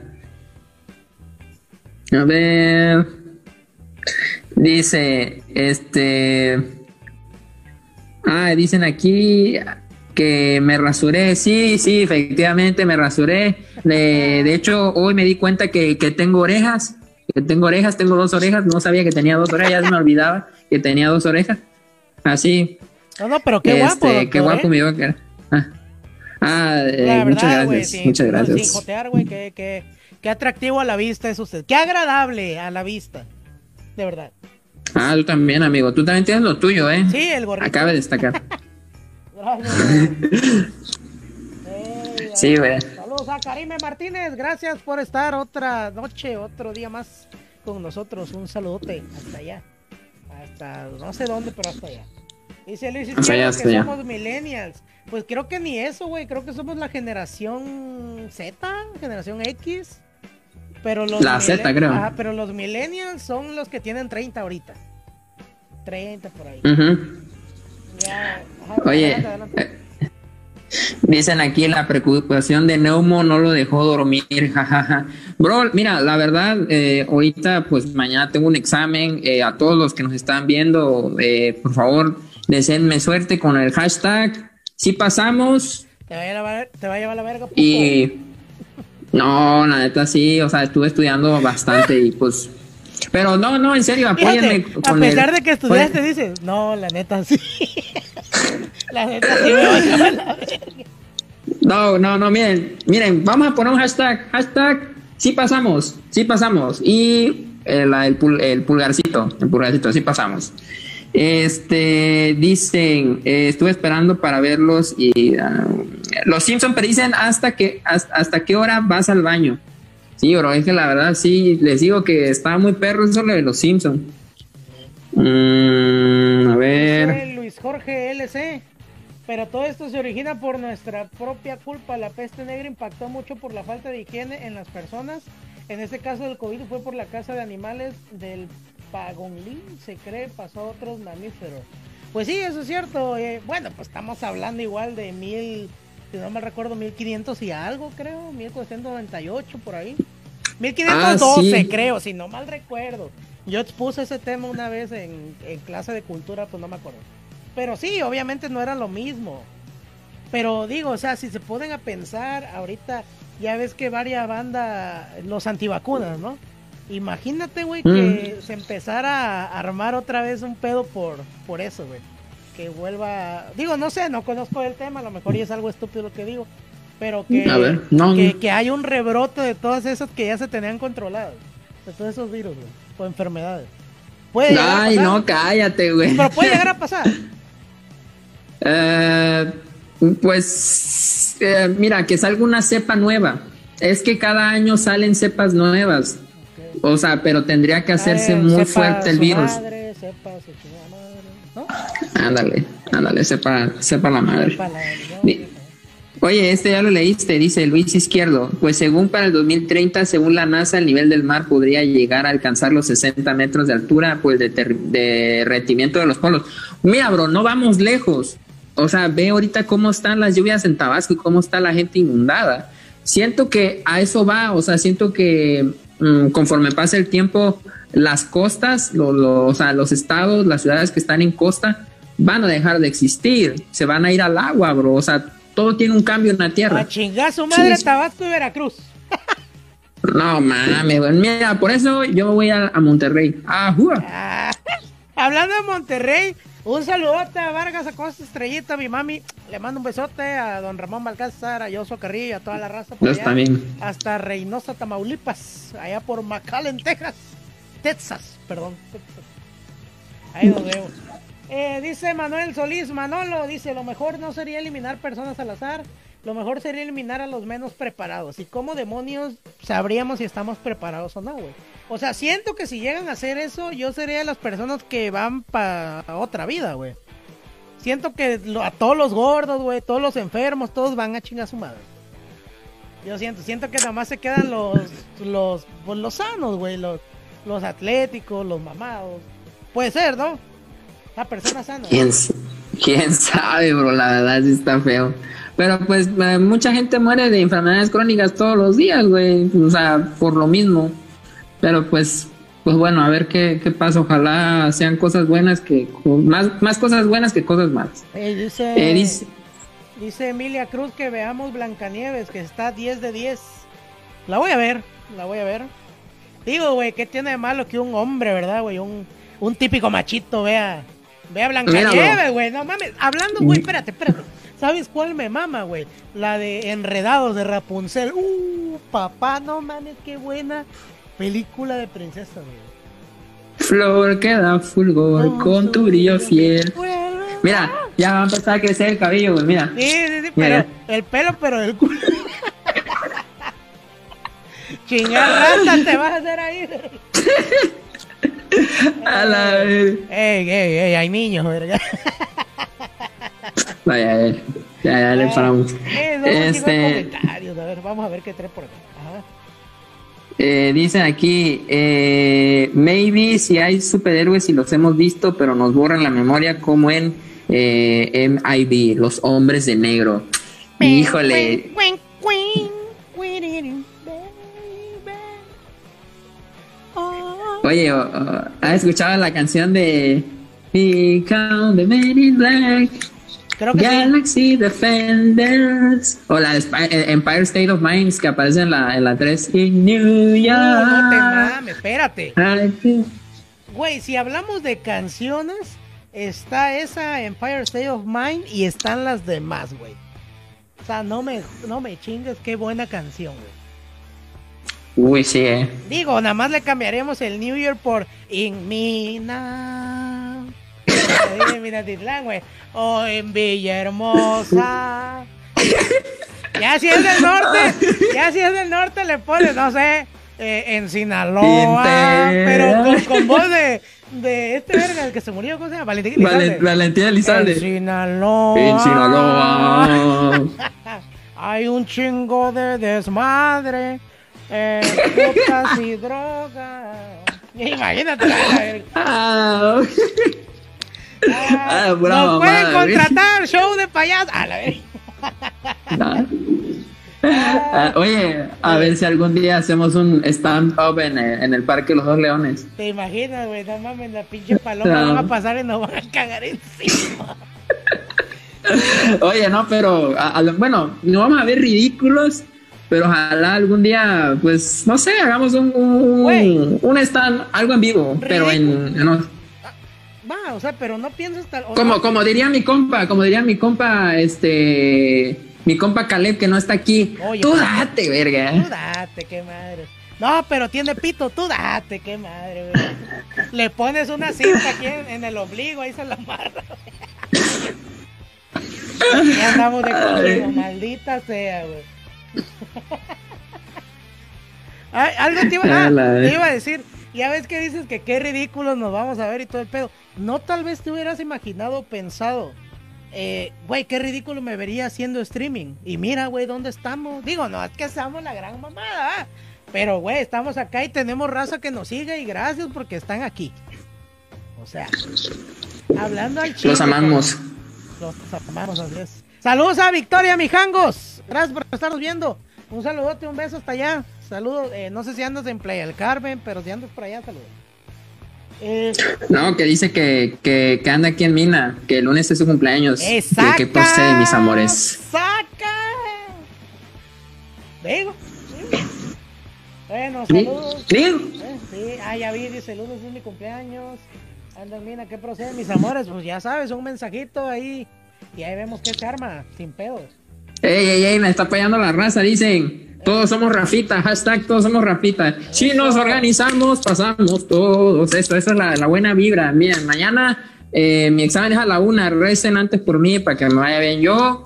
A ver. Dice, este... Ah, dicen aquí que me rasuré. Sí, sí, efectivamente me rasuré. De, de hecho, hoy me di cuenta que, que, tengo orejas. Que tengo orejas, tengo dos orejas. No sabía que tenía dos orejas, ya me olvidaba que tenía dos orejas. Así. No, no, pero qué guapo. Este, qué guapo ¿eh? me iba a quedar. Ah, ah eh, muchas gracias. muchas gracias. Sin jotear, güey, qué, qué, qué atractivo a la vista es usted. Qué agradable a la vista. De verdad. Ah, tú también, amigo. Tú también tienes lo tuyo, ¿eh? Sí, el gorrito. Acaba de destacar. Sí, güey. Saludos a Karime Martínez, gracias por estar otra noche, otro día más con nosotros. Un saludote hasta allá. Hasta no sé dónde, pero hasta allá. Dice Luis Hasta allá, que allá. somos millennials. Pues creo que ni eso, güey. Creo que somos la generación Z, generación X. Pero los La Z, creo. Ajá, pero los millennials son los que tienen 30 ahorita. 30 por ahí. Oye, dicen aquí la preocupación de Neumo no lo dejó dormir, jajaja. Bro, mira, la verdad, eh, ahorita, pues mañana tengo un examen. eh, a todos los que nos están viendo, eh, por favor, deseenme suerte con el hashtag. Si pasamos Te va a llevar, te va a llevar la verga. y. No, la neta sí, o sea, estuve estudiando bastante y pues. Pero no, no, en serio, apóyenme Fíjate, a pesar el- de que estudiaste, dices, no, la neta sí. La neta sí me va a llevar la verga. No, no, no, miren, miren, vamos a poner un hashtag, hashtag, sí pasamos, sí pasamos. Y eh, el, pul- el pulgarcito, el pulgarcito, sí pasamos. Este, dicen, eh, estuve esperando para verlos y ah, los Simpson pero dicen hasta que, hasta, hasta qué hora vas al baño. Sí, bro, es que la verdad sí, les digo que estaba muy perro eso lo de los Simpson. Mm, a ver. Luis Jorge LC. Pero todo esto se origina por nuestra propia culpa. La peste negra impactó mucho por la falta de higiene en las personas. En este caso del COVID fue por la casa de animales del Pagonlín, se cree, pasó a otros mamíferos. Pues sí, eso es cierto. eh, bueno, pues estamos hablando igual de mil, si no me recuerdo, 1500 y algo, creo, 1498 por ahí. 1512, Ah, sí. creo, si no mal recuerdo. Yo expuse ese tema una vez en, en clase de cultura, pues no me acuerdo. Pero sí, obviamente no era lo mismo. Pero digo, o sea, si se ponen a pensar, ahorita ya ves que varias bandas, los antivacunas, ¿no? Imagínate, güey, que se empezara a armar otra vez un pedo por, por eso, güey. Que vuelva. Digo, no sé, no conozco el tema, a lo mejor y es algo estúpido lo que digo. Pero que, A ver, no, que, no. que hay un rebrote de todas esas que ya se tenían controladas. De todos esos virus, güey. O enfermedades. Puede Ay, no, cállate, güey. Pero puede llegar a pasar. Eh, pues eh, mira, que salga una cepa nueva. Es que cada año salen cepas nuevas. O sea, pero tendría que hacerse Eh, muy fuerte el virus. Madre, sepa su chingada madre, ¿no? Ándale, ándale, sepa, sepa la madre. Sepa la- Di- Oye, este ya lo leíste, dice Luis Izquierdo. Pues según para el 2030, según la NASA, el nivel del mar podría llegar a alcanzar los 60 metros de altura, pues de derretimiento de los polos. Mira, bro, no vamos lejos. O sea, ve ahorita cómo están las lluvias en Tabasco y cómo está la gente inundada. Siento que a eso va, o sea, siento que mm, conforme pasa el tiempo, las costas, lo- lo- o sea, los estados, las ciudades que están en costa, van a dejar de existir, se van a ir al agua, bro. O sea, todo tiene un cambio en la tierra. A chingar su madre Sí. Tabasco y Veracruz. No mames. Mira, por eso yo voy a, a Monterrey. Ah. Ah, hablando de Monterrey, un saludote a Vargas Acosta Estrellita, mi mami. Le mando un besote a don Ramón Balcázar, a Yoso Carrillo, a toda la raza. por allá, también. Hasta Reynosa, Tamaulipas, allá por McAllen, Texas. Texas, perdón. Texas. Ahí nos vemos. Eh, dice Manuel Solís, Manolo, dice, lo mejor no sería eliminar personas al azar, lo mejor sería eliminar a los menos preparados. ¿Y cómo demonios sabríamos si estamos preparados o no, güey? O sea, siento que si llegan a hacer eso, yo sería de las personas que van para otra vida, güey. Siento que a todos los gordos, güey, todos los enfermos, todos van a chingar su madre. Yo siento, siento que nada más se quedan los, los, pues, los sanos, güey, los, los atléticos, los mamados. Puede ser, ¿no? La persona sana. ¿Quién, quién sabe, bro? La verdad sí está feo. Pero pues eh, mucha gente muere de enfermedades crónicas todos los días, güey. O sea, por lo mismo. Pero pues pues bueno, a ver qué, qué pasa. Ojalá sean cosas buenas que más, más cosas buenas que cosas malas. Eh, dice, Eh, dice- dice Emilia Cruz que veamos Blancanieves, que está 10 de 10. La voy a ver, la voy a ver. Digo, güey, ¿qué tiene de malo que un hombre, verdad, güey? Un, un típico machito vea, vea Blancanieves, güey. No mames, hablando, güey, espérate, espérate. ¿Sabes cuál me mama, güey? La de Enredados de Rapunzel. Uh, papá, no mames, qué buena película de princesa, güey. Flor queda fulgor con tu brillo fiel. Mira, ya va a empezar a crecer el cabello, güey. Mira. Sí, sí, sí, Mira. pero el pelo, pero del culo. Chingada rata te vas a hacer ahí. A la vez. Ey, ey, ey, hay niños, verga. Vaya, ya, ya, ya le paramos. Eh, este... Comentarios, a ver, vamos a ver qué trae por acá. Eh, dicen aquí, eh, maybe si hay superhéroes y los hemos visto, pero nos borran la memoria como en eh, MIB, los hombres de negro. Híjole, oye, ¿has escuchado la canción de We Count the Men in Black? Creo que sí. Galaxy Defenders. O la eh, Empire State of Minds que aparece en la, en la 3. In New York. No, no te mames, espérate. Güey, si hablamos de canciones, está esa Empire State of Mind y están las demás, güey. O sea, no me, no me chingues, qué buena canción, güey. Uy, sí, eh. Digo, nada más le cambiaremos el New Year por In Mina. Ahí en Minatitlán, güey. O en Villahermosa. Ya si es del norte, ya si es del norte le pones, no sé, eh, en Sinaloa. Pero con, con voz de, de este verga, el que se murió, ¿cómo se llama? Valentín Elizalde. Valen- Valentina Elizalde. En Sinaloa. En Sinaloa. Hay un chingo de desmadre. Eh, putas y drogas. Imagínate. la verga. Ah, nos pueden contratar, show de payaso. A la ah. Ah, oye, a ver si algún día hacemos un stand-up en, el- en el Parque de los Dos Leones. Te imaginas, güey, no mames, la pinche paloma No. van a pasar y nos van a cagar encima. Oye, no, pero a- bueno, no vamos a ver ridículos, pero ojalá algún día, pues, no sé, hagamos un, un, un stand, algo en vivo, pero en, no, Va, o sea, pero no piensas tal. como, no- como diría mi compa, como diría mi compa, este, mi compa Caleb que no está aquí, Oye, tú date, Tú verga. date, qué madre. No, pero tiene pito, tú date, qué madre, güey. Le pones una cinta aquí en, en el ombligo, ahí se la amarra. Ya andamos de conmigo, maldita sea, güey. Ay, algo te iba, ah, te iba a decir, ya ves que dices que qué ridículos nos vamos a ver y todo el pedo. No tal vez te hubieras imaginado o pensado, eh, güey, qué ridículo me vería haciendo streaming. Y mira, güey, ¿dónde estamos? Digo, no, es que estamos la gran mamada, ¿ah? pero, güey, estamos acá y tenemos raza que nos sigue y gracias porque están aquí. O sea, hablando al chile. Los amamos. Los amamos, así es. Saludos a Victoria Mijangos. Gracias por estarnos viendo. Un saludote, un beso hasta allá. Saludos, eh, no sé si andas en Playa del Carmen, pero si andas por allá, saludos. Eh, No, que dice que, que, que anda aquí en Mina, que el lunes es su cumpleaños. ¿De ¡Saca! qué procede, mis amores? ¡Saca! Digo. sí. Bueno, saludos. Digo. Eh, sí, ah, ya vi, dice lunes es mi cumpleaños. Anda, mina, ¿qué procede, mis amores? Pues ya sabes, un mensajito ahí. Y ahí vemos qué se arma, sin pedos. Ey, ey, ey, me está apoyando la raza, dicen. Todos somos Rafita, hashtag todos somos Rafita. Si nos organizamos, pasamos todos. Eso, esa es la, la buena vibra. Miren, mañana eh, mi examen es a la una. Recen antes por mí para que me vaya bien. Yo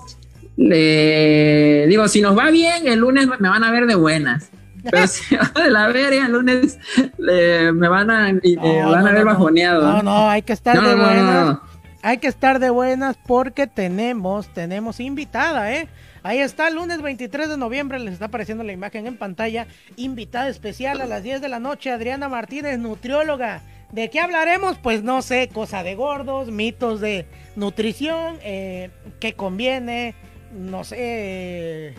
le digo, si nos va bien, el lunes me van a ver de buenas. Pero si va de la verga, el lunes me van a, eh, No, van no, a ver no, bajoneado. No, no, hay que estar de buenas. Hay que estar de buenas porque tenemos, tenemos invitada, ¿eh? Ahí está, lunes 23 de noviembre, les está apareciendo la imagen en pantalla. Invitada especial a las 10 de la noche, Adriana Martínez, nutrióloga. ¿De qué hablaremos? Pues no sé, cosa de gordos, mitos de nutrición, eh, qué conviene, no sé.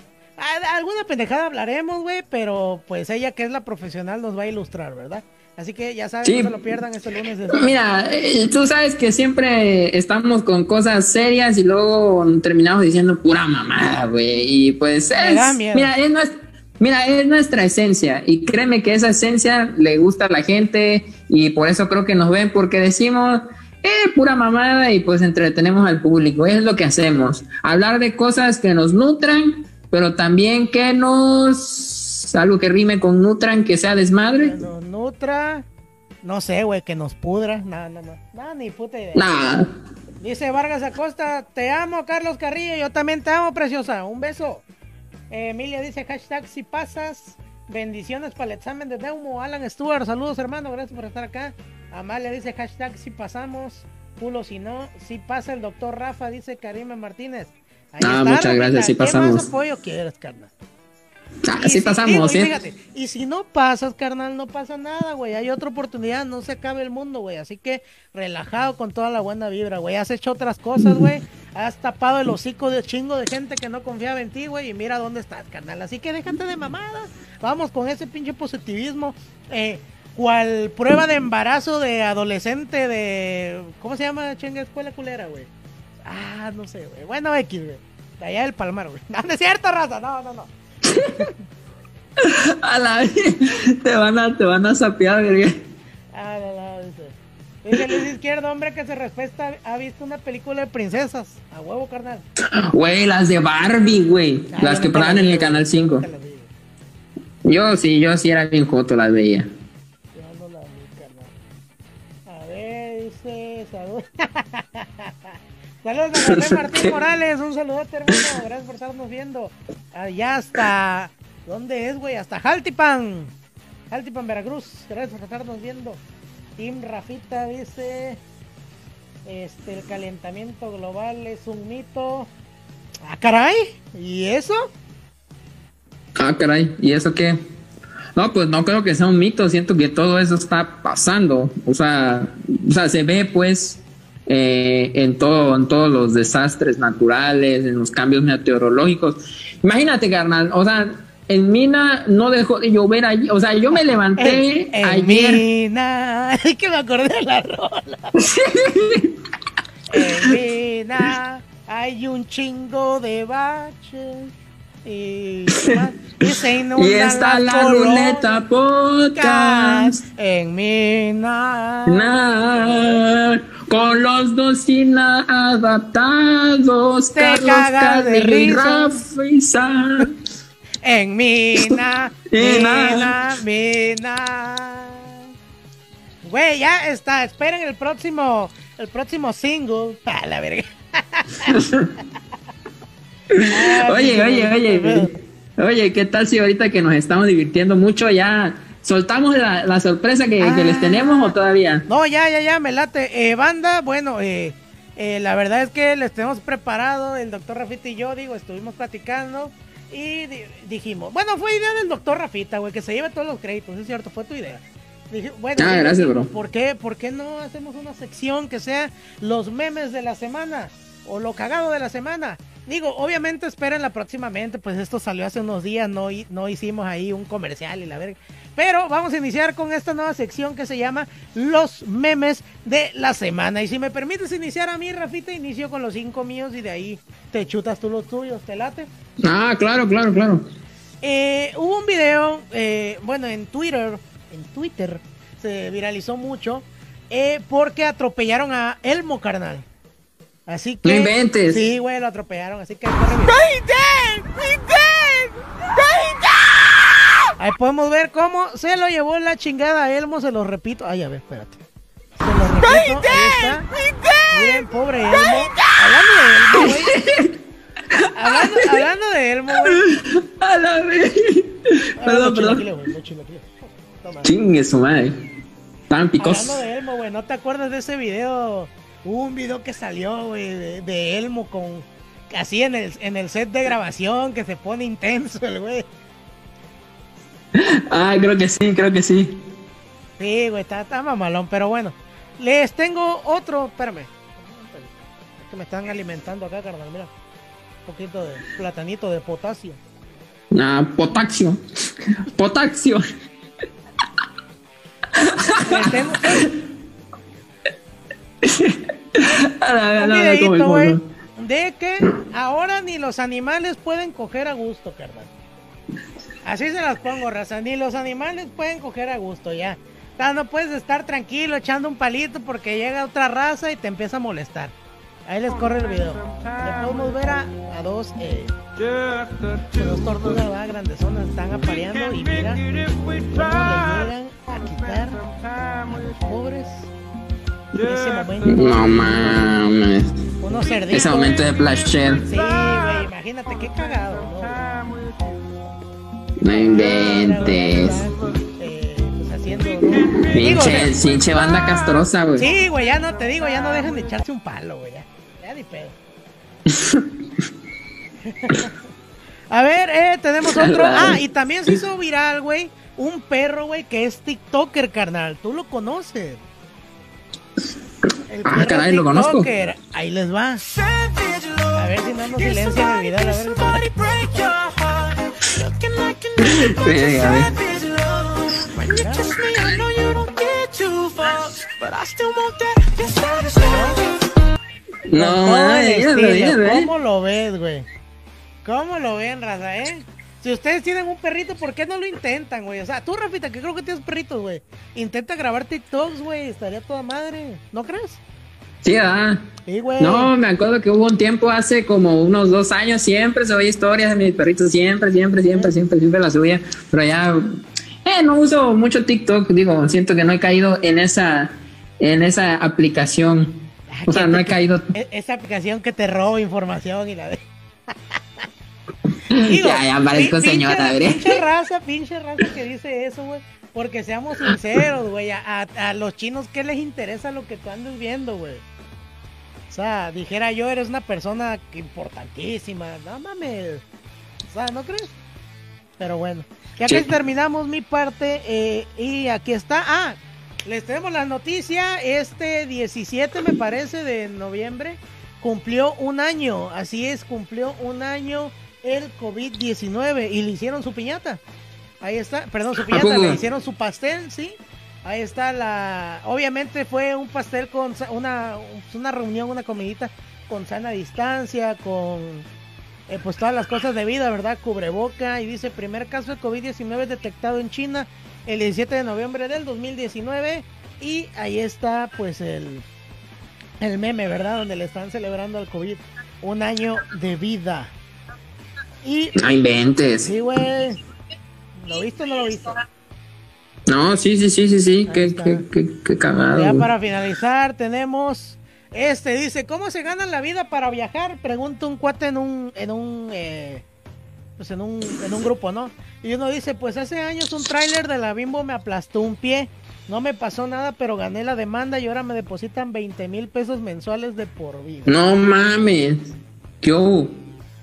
alguna pendejada hablaremos, güey, pero pues ella que es la profesional nos va a ilustrar, ¿verdad? Así que ya saben, Sí. no se lo pierdan este lunes. Mira, eh, tú sabes que siempre estamos con cosas serias y luego terminamos diciendo pura mamada, güey. Y pues es, mira, es nuestra, mira, es nuestra esencia. Y créeme que esa esencia le gusta a la gente y por eso creo que nos ven porque decimos, eh, pura mamada y pues entretenemos al público. Es lo que hacemos. Hablar de cosas que nos nutran, pero también que nos... Algo que rime con nutran, que sea desmadre. Nutra. No sé, güey, que nos pudra. No, no, no. No, ni puta idea. Nah. Dice Vargas Acosta, te amo, Carlos Carrillo. Yo también te amo, preciosa. Un beso. Eh, Emilia dice, hashtag si pasas. Bendiciones para el examen de Neumo. Alan Stewart, saludos, hermano. Gracias por estar acá. Amalia dice, hashtag si pasamos. Culo si no. Si pasa el doctor Rafa, dice Karime Martínez. Ahí Ah, está, muchas gracias, sí ¿Qué más pasamos. apoyo quieres, carnal? Ah, Y sí si- pasamos, y fíjate, y si no pasas, carnal, no pasa nada, güey. Hay otra oportunidad, no se acabe el mundo, güey. Así que relajado con toda la buena vibra, güey. Has hecho otras cosas, güey. Has tapado el hocico de chingo de gente que no confiaba en ti, güey. Y mira dónde estás, carnal. Así que déjate de mamadas. Vamos con ese pinche positivismo. Eh, ¿Cuál prueba de embarazo de adolescente de. ¿Cómo se llama, chinga escuela culera, güey? Ah, no sé, güey. Bueno, X, güey. De allá del Palmar, güey. No, no es cierto, raza. No, no, no. A la te van a, te van a sapear, verga. Ah, dice. Luis Izquierdo, hombre que se respeta, ha visto una película de princesas. A huevo, carnal. Güey, las de Barbie, güey. Ah, Las que pasaban en el. Canal 5. Nunca las vi, güey. Yo sí, yo sí era bien joto, las veía. Yo no las vi, carnal. A ver, dice. Salud. Saludos a José Martín. Morales. Un saludote, hermano. Gracias por estarnos viendo. Allá hasta. ¿Dónde es, güey? Hasta Jaltipan. Jaltipan, Veracruz. Gracias por estarnos viendo. Team Rafita dice. Este, el calentamiento global es un mito. Ah, caray. ¿Y eso? Ah, caray, ¿y eso qué? No, pues no creo que sea un mito, siento que todo eso está pasando. O sea, o sea se ve pues eh, en todo, en todos los desastres naturales, en los cambios meteorológicos. Imagínate, carnal, o sea, en Mina no dejó de llover allí. O sea, yo me levanté En, en ayer. Mina. Es que me acordé de la rola. en Mina hay un chingo de baches. Y, y se inundan Y está la colonias. ruleta podcast. En Mina. Con los dos inadaptados, Te Carlos cagas de Carrillo y risa. Rafa Isaac. En Mina. Mina. Mina. Güey, ya está. Esperen el próximo. El próximo single. A la verga. Oye, oye, oye, oye, ¿qué tal si ahorita que nos estamos divirtiendo mucho ya soltamos la, la sorpresa que, que les Ah. tenemos o todavía? No, ya, ya, ya, me late. Eh, banda, bueno, eh, eh, la verdad es que les tenemos preparado, el doctor Rafita y yo, digo, estuvimos platicando y di- dijimos, bueno, fue idea del doctor Rafita, güey, que se lleve todos los créditos, es cierto, fue tu idea. Dije, bueno, Ah, gracias, bro. ¿por qué, ¿por qué no hacemos una sección que sea los memes de la semana o lo cagado de la semana? Digo, obviamente espérenla próximamente, pues esto salió hace unos días, no, no hicimos ahí un comercial y la verga. Pero vamos a iniciar con esta nueva sección que se llama Los memes de la semana. Y si me permites iniciar a mí, Rafita, inicio con los cinco míos y de ahí te chutas tú los tuyos, ¿te late? Ah, claro, claro, claro. Eh, hubo un video, eh, bueno, en Twitter, en Twitter se viralizó mucho eh, porque atropellaron a Elmo Carnal. Así que. No inventes. Sí, güey, lo atropellaron, así que. corre, Ahí podemos ver cómo se lo llevó la chingada a Elmo, se lo repito. Ay, a ver, espérate. Se lo repito, ahí está. Miren, pobre Elmo. Hablando de Elmo, güey. Hablando, hablando de Elmo, güey. A la vez. Perdón, perdón. Chingue su madre. Tan picos. Hablando de Elmo, güey, ¿no te acuerdas de ese video? Hubo un video que salió, güey, de, de Elmo con... Así en el, en el set de grabación, que se pone intenso el güey. Ah, creo que sí, creo que sí. Sí, güey, está, está mamalón, pero bueno. Les tengo otro, espérame. Es que me están alimentando acá, carnal, mira. Un poquito de platanito de potasio. Ah, potasio. Potasio. Les tengo un la- ¿cómo- videíto, güey, de que ahora ni los animales pueden coger a gusto, carnal. Así se las pongo, raza. Ni los animales pueden coger a gusto, ya. O sea, no puedes estar tranquilo echando un palito porque llega otra raza y te empieza a molestar. Ahí les corre el video. Le podemos ver a, a dos, eh, dos tortugas ¿verdad? grandezonas están apareando y mira cómo le llegan a quitar a los pobres. En ese momento, No mames. unos cerditos. Ese momento de Plasher. Sí, güey, imagínate qué cagado, ¿no? No inventes. Eh, pues Pinche, pinche banda castrosa, güey. Sí, güey, ya no te digo, ya no dejan de echarse un palo, güey. Ya, ya ni pedo. A ver, eh, tenemos otro. Ah, y también se hizo viral, güey. Un perro, güey, que es TikToker, carnal. Tú lo conoces. El Ah, caray, lo conozco. TikToker. Ahí les va. A ver si no nos silencian el video. A ver. No míralo, eh. ¿Cómo lo ves, güey? ¿Cómo lo ven, raza, eh? Si ustedes tienen un perrito, ¿por qué no lo intentan, güey? O sea, tú, Rafita, que creo que tienes perritos, güey. Intenta grabar TikToks, güey. Estaría toda madre. ¿No crees? Sí. Sí, güey. No, me acuerdo que hubo un tiempo hace como unos dos años, siempre subía historias de mis perritos, siempre, siempre, siempre, siempre, siempre las subía, pero ya, eh, no uso mucho TikTok, digo, siento que no he caído en esa, en esa aplicación, Ah, o sea, no he caído, e- Esa aplicación que te roba información y la de. ya, ya parezco señora, pinche, ¿verdad? pinche raza, pinche raza que dice eso, güey. Porque seamos sinceros, güey. A, a- a los chinos, ¿qué les interesa lo que tú andes viendo, güey? O sea, dijera yo, eres una persona importantísima. No mames. O sea, ¿no crees? Pero bueno, ya que Sí. terminamos mi parte, eh, y aquí está. Ah, les tenemos la noticia. Este 17, me parece, de noviembre, cumplió un año. Así es, cumplió un año el COVID-19 y le hicieron su piñata. Ahí está, perdón, su piñata, le hicieron su pastel, sí. Ahí está la. Obviamente fue un pastel con una, una reunión, una comidita con sana distancia, con eh, pues todas las cosas de vida, ¿verdad? Cubreboca y dice primer caso de COVID-19 detectado en China el 17 de noviembre del 2019 y ahí está pues el el meme, ¿verdad? Donde le están celebrando al COVID un año de vida. Y No inventes. sí, güey. ¿Lo viste o no lo viste? No, sí, sí, sí, sí, sí, qué, qué, qué, qué cagado. Ya para finalizar tenemos este dice cómo se gana la vida para viajar pregunta un cuate en un en un eh, pues en un en un grupo no y uno dice pues hace años un tráiler de la Bimbo me aplastó un pie no me pasó nada pero gané la demanda y ahora me depositan 20 mil pesos mensuales de por vida No mames. ¿Qué hubo?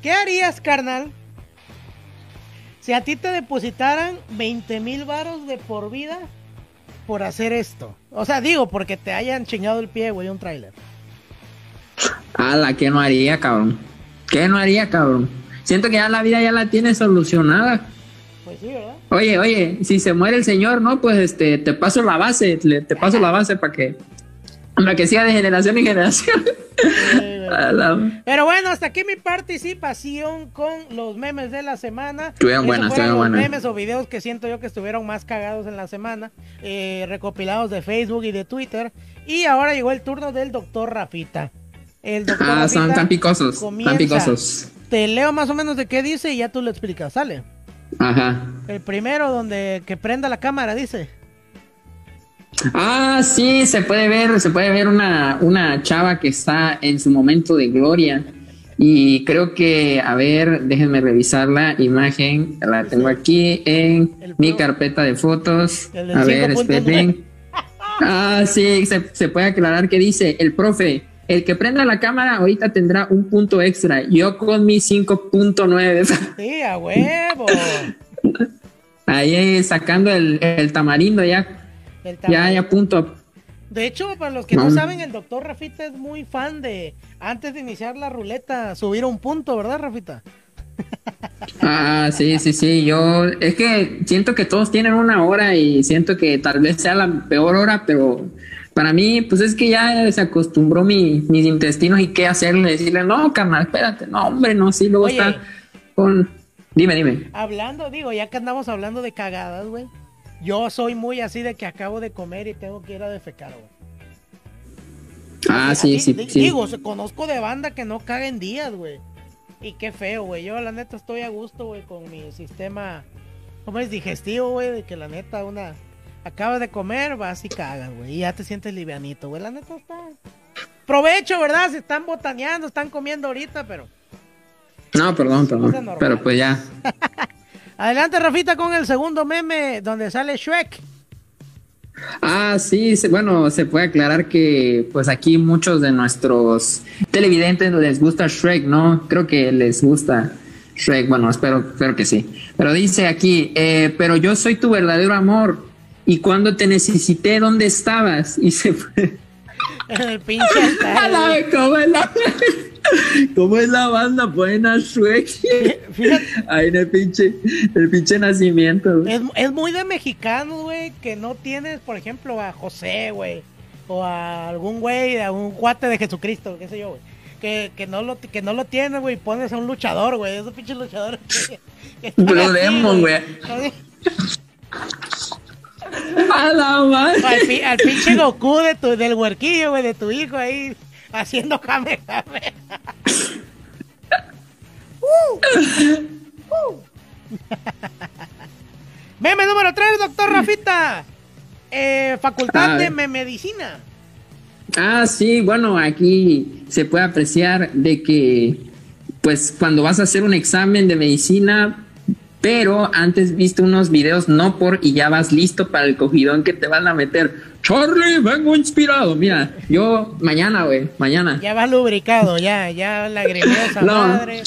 ¿qué harías carnal si a ti te depositaran 20 mil varos de por vida por hacer esto o sea digo porque te hayan chingado el pie güey un tráiler Ala, ¿qué no haría, cabrón? ¿Qué no haría, cabrón? Siento que ya la vida ya la tiene solucionada. Pues sí, ¿verdad? Oye, oye, si se muere el señor, ¿no? Pues este, te paso la base, le- te paso la base para que, para que siga de generación en generación. La- Pero bueno, hasta aquí mi participación con los memes de la semana. Estuvieron buenas, estuvieron buenas. memes o videos que siento yo que estuvieron más cagados en la semana, eh, recopilados de Facebook y de Twitter. Y ahora llegó el turno del doctor Rafita. El doctor Ah, son tan picosos, comienza. tan picosos. Te leo más o menos de qué dice y ya tú lo explicas, ¿sale? Ajá. El primero donde que prenda la cámara, dice. Ah, sí, se puede ver, se puede ver una, una chava que está en su momento de gloria. Y creo que, a ver, déjenme revisar la imagen. La tengo aquí en mi carpeta de fotos. A ver, 5.9. esperen. Ah, sí, se, se puede aclarar que dice el profe. El que prenda la cámara ahorita tendrá un punto extra. Yo con mi 5.9. Sí, a huevo. Ahí sacando el, el tamarindo ya. El Ya, ya punto. De hecho, para los que no No. saben, el doctor Rafita es muy fan de, antes de iniciar la ruleta, subir un punto, ¿verdad, Rafita? Ah, sí, sí, sí. Yo es que siento que todos tienen una hora y siento que tal vez sea la peor hora, pero para mí, pues es que ya se acostumbró mi, mis intestinos y qué hacerle, decirle, no, carnal, espérate, no, hombre, no, sí, luego Oye. está con... Dime, dime. Hablando, digo, ya que andamos hablando de cagadas, güey. Yo soy muy así de que acabo de comer y tengo que ir a defecar, güey. Ah, sí, sí, sí. Digo, se- conozco de banda que no caga en días, güey. Y qué feo, güey. Yo, la neta, estoy a gusto, güey, con mi sistema, ¿cómo es? Digestivo, güey. De que la neta, una. Acabas de comer, vas y cagas, güey. Y ya te sientes livianito, güey. La neta está. Provecho, ¿verdad? Se están botaneando, están comiendo ahorita, pero. No, perdón, perdón. Pero pues ya. Adelante, Rafita, con el segundo meme donde sale Shrek. Ah, sí, bueno, se puede aclarar que pues aquí muchos de nuestros televidentes les gusta Shrek, ¿no? Creo que les gusta Shrek, bueno, espero, espero que sí. Pero dice aquí, eh, pero yo soy tu verdadero amor y cuando te necesité, ¿dónde estabas? Y se fue. El pinche. ¿Cómo es la, cómo es la banda? Ponen a Shrek Fíjate, ahí en el pinche, el pinche nacimiento. güey. es, es muy de mexicanos, güey, que no tienes, por ejemplo, a José, güey, o a algún güey, a un cuate de Jesucristo, qué sé yo, güey. Que, que no lo que no lo tienes, güey, pones a un luchador, güey, esos pinches luchadores. Blue Demon, güey. A la madre. Al, pi- al pinche Goku de tu, del huerquillo, güey, de tu hijo ahí haciendo Kamehameha. Uh. Uh. Meme número 3, doctor Rafita. Eh, facultad A de medicina. Ah, sí, bueno, aquí se puede apreciar de que, pues, cuando vas a hacer un examen de medicina, pero antes viste unos videos no por y ya vas listo para el cogidón que te van a meter. Charlie, vengo inspirado. Mira, yo mañana, güey, mañana. Ya va lubricado, ya, ya lagrimeó esa No. madre.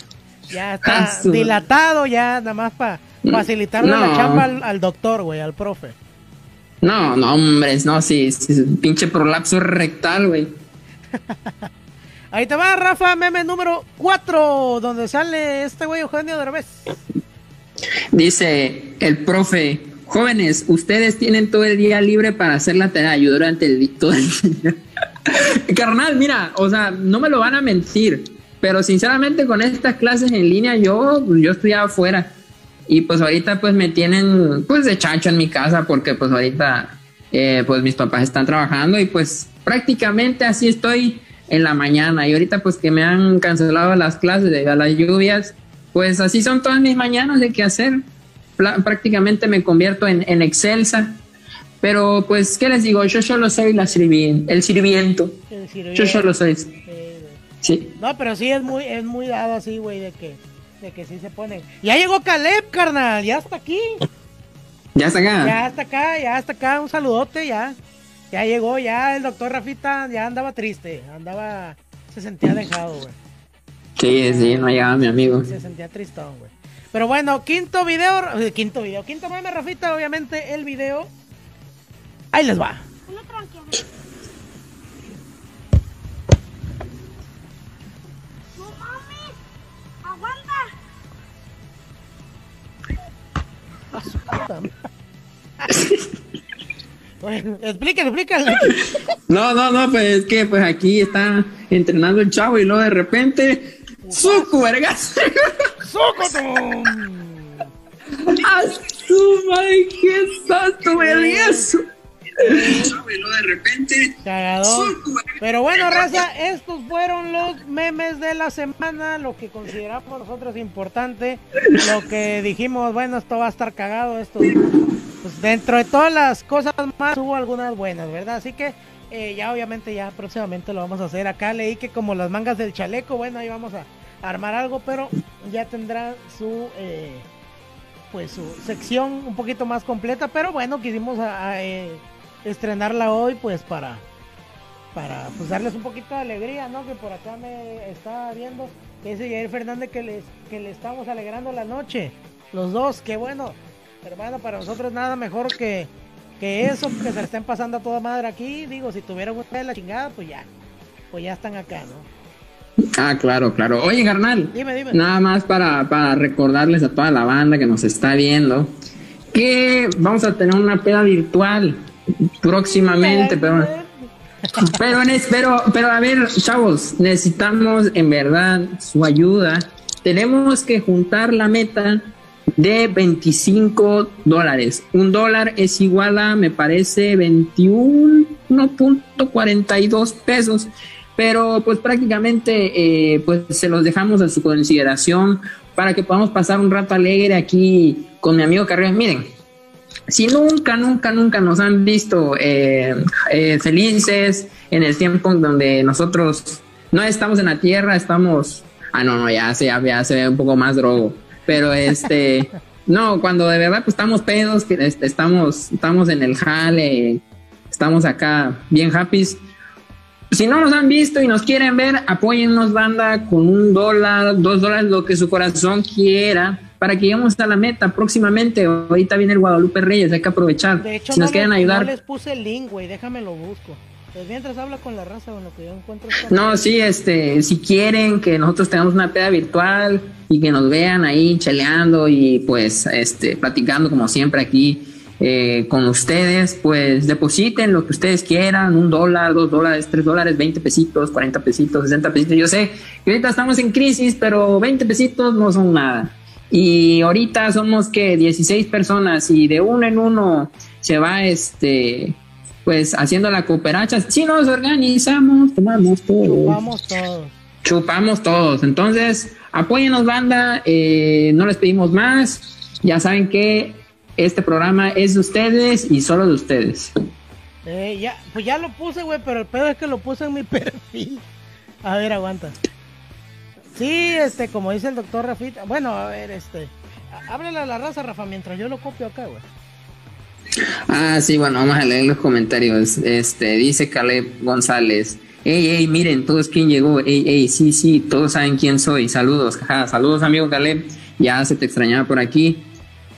Ya está Ah, dilatado, ya nada más para facilitarle la No. chamba al, al doctor, güey, al profe. No, no, hombres, no, sí, sí, pinche prolapso rectal, güey. Ahí te va, Rafa, meme número 4, donde sale este güey Eugenio Derbez. Dice el profe, jóvenes, ustedes tienen todo el día libre para hacer la tarea durante el todo el día. Carnal, mira, o sea, no me lo van a mentir, pero sinceramente con estas clases en línea yo, yo estudiaba afuera. Y pues ahorita pues me tienen pues de chancho en mi casa porque pues ahorita eh, pues mis papás están trabajando y pues prácticamente así estoy en la mañana. Y ahorita pues que me han cancelado las clases debido a las lluvias pues así son todas mis mañanas de qué hacer. Prácticamente me convierto en, en excelsa. Pero pues qué les digo yo solo soy la el sirviento. El sirviente. yo solo soy Sí, No, pero sí es muy, es muy dado así, güey, de que, de que sí se ponen. Ya llegó Caleb, carnal, ya está aquí. ya está acá Ya está acá, ya está acá, un saludote, ya. Ya llegó, ya el doctor Rafita ya andaba triste, andaba, se sentía dejado, güey. sí sí no llegaba mi amigo Se sentía tristón, güey. Pero bueno, quinto video, eh, quinto video, quinto meme, Rafita, obviamente el video. Ahí les va. No Bueno, explícale, explícale. No, no, no, pues es que pues aquí está entrenando el chavo y luego de repente ¡Suco, vergas! ¡Sócoto! ¡A su madre! ¿Qué es tanto vergazo? Y luego de repente Cagadón. Pero bueno, raza, estos fueron los memes de la semana, lo que consideramos nosotros importante, lo que dijimos, bueno, esto va a estar cagado, esto, pues dentro de todas las cosas más hubo algunas buenas, ¿verdad? Así que eh, ya obviamente ya próximamente lo vamos a hacer. Acá leí que como las mangas del chaleco, bueno, ahí vamos a armar algo, pero ya tendrá su... eh, pues su sección un poquito más completa, pero bueno, quisimos a- a, eh, estrenarla hoy pues para para pues darles un poquito de alegría, ¿no? Que por acá me estaba viendo que dice Jair Fernández que les que le estamos alegrando la noche, los dos, qué bueno, hermano, para nosotros nada mejor que que eso, que se le estén pasando a toda madre aquí, digo, si tuvieran ustedes la chingada, pues ya, pues ya están acá, ¿no? Ah, claro, claro. Oye, carnal. Dime, dime. Nada más para, para recordarles a toda la banda que nos está viendo que vamos a tener una peda virtual próximamente, pero pero, pero, pero a ver, chavos, necesitamos en verdad su ayuda. Tenemos que juntar la meta de 25 dólares. Un dólar es igual a, me parece, 21.42 pesos. Pero pues prácticamente eh, pues se los dejamos a su consideración para que podamos pasar un rato alegre aquí con mi amigo Carrillo. Miren, si nunca, nunca, nunca nos han visto eh, eh, felices en el tiempo donde nosotros no estamos en la tierra, estamos... Ah, no, no, ya se, ya se ve un poco más drogo. Pero este... No, cuando de verdad pues estamos pedos, este, estamos, estamos en el jale, estamos acá bien happy. Si no nos han visto y nos quieren ver, apóyennos banda con un dólar, dos dólares, lo que su corazón quiera, para que lleguemos a la meta próximamente. Ahorita viene el Guadalupe Reyes, hay que aprovechar. De hecho, si nos no, quieren les, ayudar. no les puse el link, güey. Déjame lo busco. Pues mientras habla con la raza, lo que yo encuentro. No, sí, este, si quieren que nosotros tengamos una peda virtual y que nos vean ahí cheleando y pues, este, platicando como siempre aquí eh, con ustedes, pues depositen lo que ustedes quieran, un dólar, dos dólares, tres dólares, 20 pesitos, 40 pesitos, 60 pesitos. Yo sé que ahorita estamos en crisis, pero 20 pesitos no son nada. Y ahorita somos que 16 personas y de uno en uno se va este pues haciendo la cooperacha. Si nos organizamos, tomamos todo. Vamos todos. Chupamos todos. Entonces, apóyenos, banda. eh, no les pedimos más. Ya saben que este programa es de ustedes y solo de ustedes. Eh, ya, pues ya lo puse, güey, pero el pedo es que lo puse en mi perfil. A ver, aguanta. Sí, este, como dice el doctor Rafita. Bueno, a ver, este. Háblale a la raza, Rafa, mientras yo lo copio acá, güey. Ah, sí, bueno, vamos a leer los comentarios. Este, dice Caleb González. Ey, ey, miren, todos quién llegó. Ey, ey, sí, sí, todos saben quién soy. Saludos, jaja. Saludos, amigo Caleb. Ya se te extrañaba por aquí.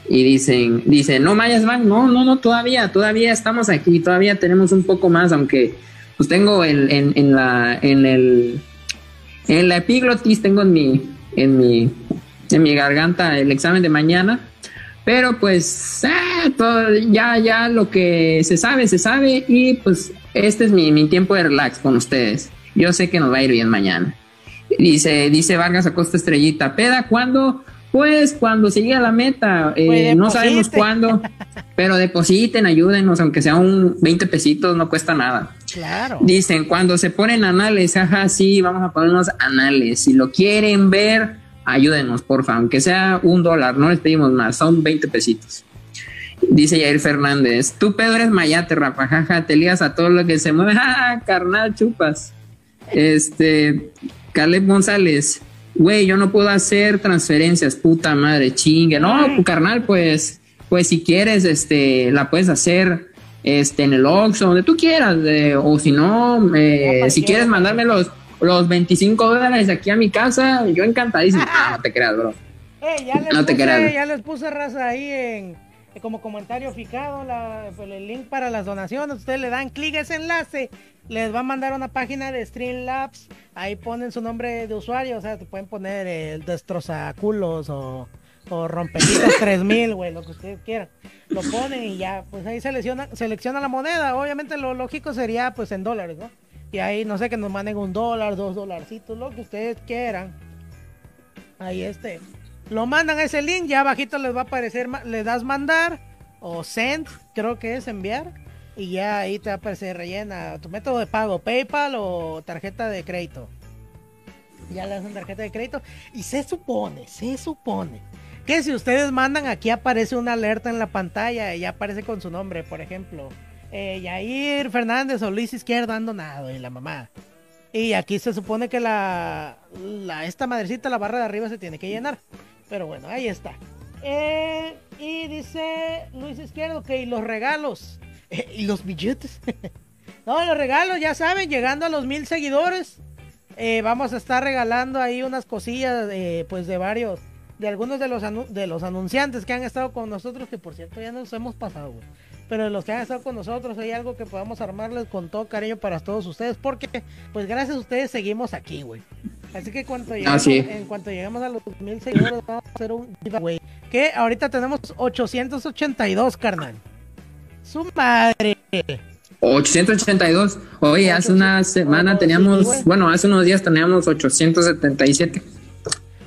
Y dicen, dice, no Mayas Bank, no, no, no, todavía, todavía estamos aquí, todavía tenemos un poco más, aunque pues tengo el, en, en la, en el, en la epiglotis, tengo en mi, en mi, en mi garganta el examen de mañana. Pero pues todo- ya, ya lo que se sabe, se sabe y pues este es mi, mi tiempo de relax con ustedes. Yo sé que nos va a ir bien mañana. Dice, dice Vargas Acosta Estrellita, ¿peda cuándo? Pues cuando se llegue a la meta, eh, Pues, no sabemos cuándo, pero depositen, ayúdenos, aunque sea un 20 pesitos, no cuesta nada. Claro. Dicen, cuando se ponen anales, ajá, sí, vamos a ponernos anales. Si lo quieren ver, ayúdenos, porfa, aunque sea un dólar, no les pedimos más, son 20 pesitos. Dice Jair Fernández, tú Pedro eres mayate, Rafa, jaja, te ligas a todo lo que se mueve, jaja, carnal, chupas. Este, Caleb González, güey, yo no puedo hacer transferencias, puta madre, chingue. No, carnal, pues, pues si quieres, este, la puedes hacer este, en el Oxxo, donde tú quieras, eh, o si no, eh, si quieres mandarme los, los 25 dólares aquí a mi casa, yo encantadísimo. Ah, no te creas, bro. Eh, ya les No te puse, creas. ya les puse raza ahí en eh, como comentario fijado la, pues, el link para las donaciones. Ustedes le dan clic a ese enlace, les va a mandar una página de Streamlabs. Ahí ponen su nombre de usuario, o sea, te pueden poner el destrozaculos o, o rompecitos 3000, güey, lo que ustedes quieran. Lo ponen y ya, pues ahí selecciona, selecciona la moneda. Obviamente lo lógico sería pues en dólares, ¿no? Y ahí no sé que nos manden un dólar, dos dolarcitos, lo que ustedes quieran. Ahí este. Lo mandan a ese link, ya abajito les va a aparecer, le das mandar o send, creo que es enviar. Y ya ahí te va a aparecer rellena tu método de pago, PayPal o tarjeta de crédito. Ya le hacen tarjeta de crédito. Y se supone, se supone que si ustedes mandan, aquí aparece una alerta en la pantalla y aparece con su nombre, por ejemplo. Eh, Yair Fernández o Luis Izquierdo han donado y la mamá. Y aquí se supone que la, esta madrecita, la barra de arriba se tiene que llenar. Pero bueno, ahí está. Eh, y dice Luis Izquierdo que y los regalos. Eh, y los billetes. no, los regalos, ya saben, llegando a los mil seguidores. vamos a estar regalando ahí unas cosillas pues de varios. De algunos de los, anu- de los anunciantes que han estado con nosotros, que por cierto ya nos hemos pasado, güey. Pero de los que han estado con nosotros hay algo que podamos armarles con todo cariño para todos ustedes. Porque, pues gracias a ustedes seguimos aquí, güey. Así que cuando lleguemos, sí. en cuanto lleguemos a los mil seguidores vamos a hacer un giveaway. Que ahorita tenemos 882, carnal. Su madre. 882. Oye, hace una semana teníamos, bueno, hace unos días teníamos 877.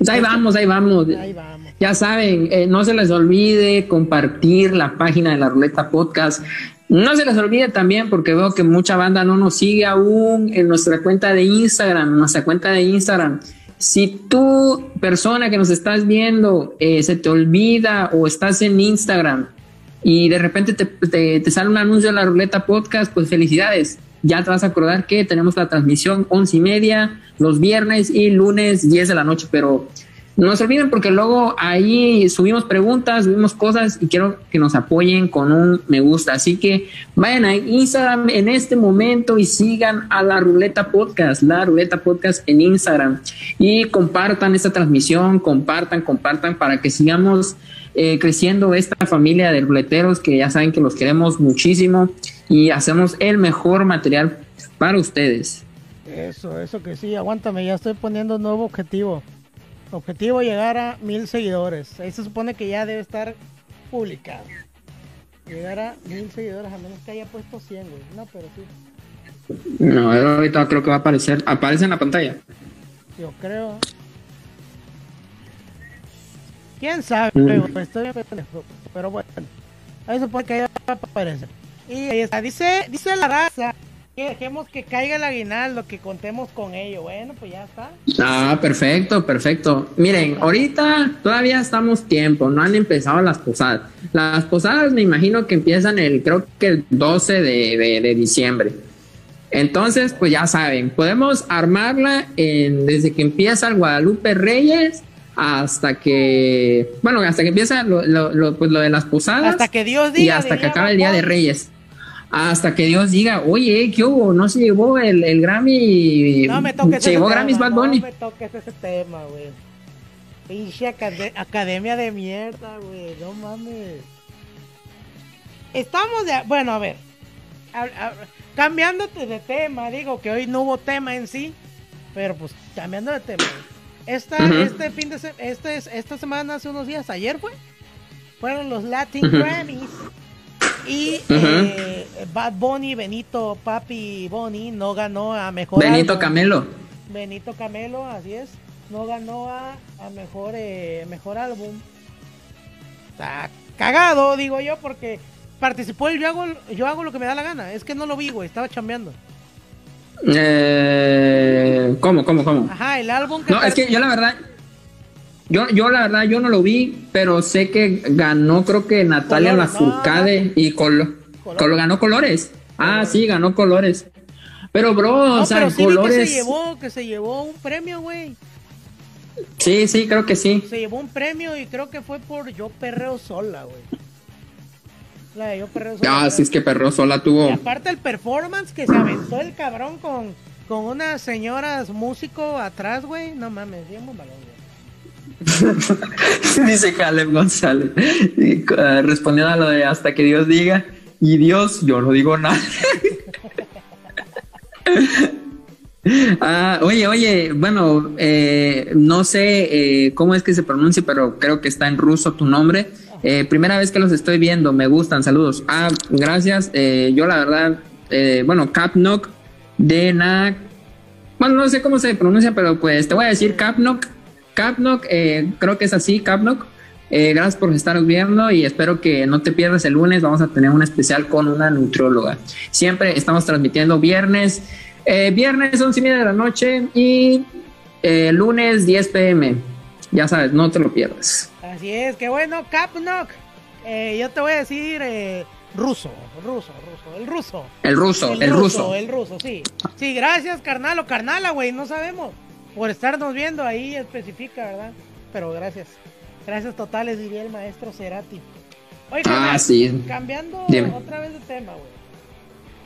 Pues ahí vamos, ahí vamos. Ahí vamos. Ya saben, eh, no se les olvide compartir la página de la Ruleta Podcast. No se les olvide también, porque veo que mucha banda no nos sigue aún en nuestra cuenta de Instagram, en nuestra cuenta de Instagram. Si tú, persona que nos estás viendo, eh, se te olvida o estás en Instagram y de repente te, te- te sale un anuncio de la Ruleta Podcast, pues felicidades. Ya te vas a acordar que tenemos la transmisión once y media los viernes y lunes 10 de la noche, pero no se olviden porque luego ahí subimos preguntas, subimos cosas y quiero que nos apoyen con un me gusta. Así que vayan a Instagram en este momento y sigan a la Ruleta Podcast, la Ruleta Podcast en Instagram y compartan esta transmisión, compartan, compartan para que sigamos eh, creciendo esta familia de ruleteros que ya saben que los queremos muchísimo y hacemos el mejor material para ustedes. Eso, eso que sí, aguántame, ya estoy poniendo un nuevo objetivo. Objetivo llegar a mil seguidores. Ahí se supone que ya debe estar publicado. Llegar a mil seguidores, a menos que haya puesto 100, güey. No, pero sí, No, ahorita creo que va a aparecer, aparece en la pantalla. yo creo. ¿Quién sabe? Mm. Estoy pero bueno. Ahí se supone que ya va a aparecer. Y ahí está. Dice, dice la raza que dejemos que caiga el aguinaldo, que contemos con ello. Bueno, pues ya está. Ah, perfecto, perfecto. Miren, ahorita todavía estamos tiempo, no han empezado las posadas. Las posadas me imagino que empiezan el, creo que el 12 de, de- de diciembre. Entonces, pues ya saben, podemos armarla en- desde que empieza el Guadalupe Reyes hasta que, bueno, hasta que empieza lo, lo- lo- pues lo de las posadas. Hasta que Dios diga. y hasta que acabe el Día de Reyes. Hasta que Dios diga, oye, ¿qué hubo? No se llevó el, el Grammy. No me toques se llevó Grammys Bad Bunny. No me toques ese tema, güey. Pinche acade- academia de mierda, güey. No mames. Estamos de... Bueno, a ver. A- a- cambiándote de tema, digo que hoy no hubo tema en sí. Pero pues cambiando de tema. Esta. Este fin de se- este, es- esta semana, hace unos días, ayer fue. Fueron los Latin. Grammys. Y eh, Bad Bunny, Benito, Papi Bunny no ganó a mejor. Benito álbum. Camelo. Benito Camelo, así es, no ganó a, a mejor eh, mejor álbum. Está cagado, digo yo, porque participó el yo hago, yo hago lo que me da la gana. Es que no lo vi, güey, estaba chambeando. Eh, ¿Cómo, cómo, cómo? Ajá, el álbum que No, es que yo la verdad, yo, yo la verdad, yo no lo vi, pero sé que ganó, creo que Natalia Colores, no, Lafourcade y Colo, Colores. Colo- ganó Colores. Ah, sí, ganó Colores. Pero, bro, No, o sea, pero sí Colores. que se llevó, que se llevó un premio, güey. Sí, sí, creo que sí. Se llevó un premio y creo que fue por Yo Perreo Sola, güey. La de Yo Perreo Sola. Ah, sí, es que Perro sola Y tuvo. aparte el performance que se aventó el cabrón con, con unas señoras músico atrás, güey. No mames, bien bombalón, güey. Dice Caleb González, eh, respondiendo a lo de hasta que Dios diga, y Dios, yo no digo nada. Ah, oye, oye, bueno, eh, no sé eh, cómo es que se pronuncia, pero creo que está en ruso tu nombre. Primera vez que los estoy viendo, me gustan, saludos. Ah, gracias. yo la verdad, bueno, Capnock de Na bueno, no sé cómo se pronuncia, pero pues te voy a decir Capnock. Capnock, eh, creo que es así, Capnock. Eh, gracias por estar viendo y espero que no te pierdas el lunes. Vamos a tener un especial con una nutrióloga. Siempre estamos transmitiendo viernes, eh, viernes 11 y media de la noche y eh, lunes 10 pm. Ya sabes, no te lo pierdas. Así es, que bueno, Capnock. Eh, yo te voy a decir ruso, ruso, ruso, el ruso. El ruso, el, ruso. El ruso, sí. Sí, gracias, carnal o carnala, güey, no sabemos. Por estarnos viendo ahí especifica, ¿verdad? Pero gracias. Gracias totales, diría el maestro Cerati. Oye, Ah, sí. cambiando Dime. otra vez de tema, güey.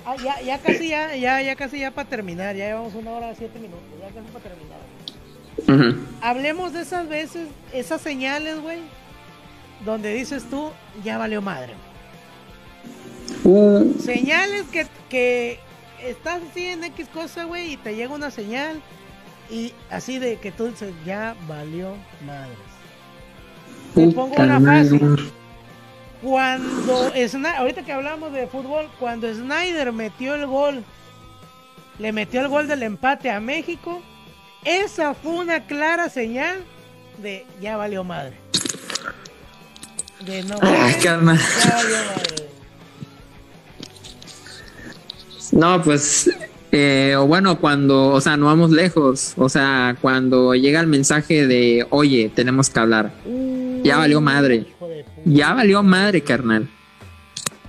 Ah, ya, ya casi ya, ya, ya casi ya para terminar, ya llevamos una hora siete minutos, ya casi para terminar. Ujú. Hablemos de esas veces, esas señales, güey, donde dices tú, ya valió madre. Uh, Señales que, que estás así en X cosa, güey, y te llega una señal Y así de que tú dices, ya valió madres. Te pongo una madre. fácil. Cuando Snyder, ahorita que hablamos de fútbol, cuando Snyder metió el gol, le metió el gol del empate a México, esa fue una clara señal de ya valió madre. De no, Ay, carnal. ya valió madre. No, pues, eh, o bueno, cuando, o sea, no vamos lejos, o sea, cuando llega el mensaje de, oye, tenemos que hablar, Ya valió madre. Ya valió madre, carnal.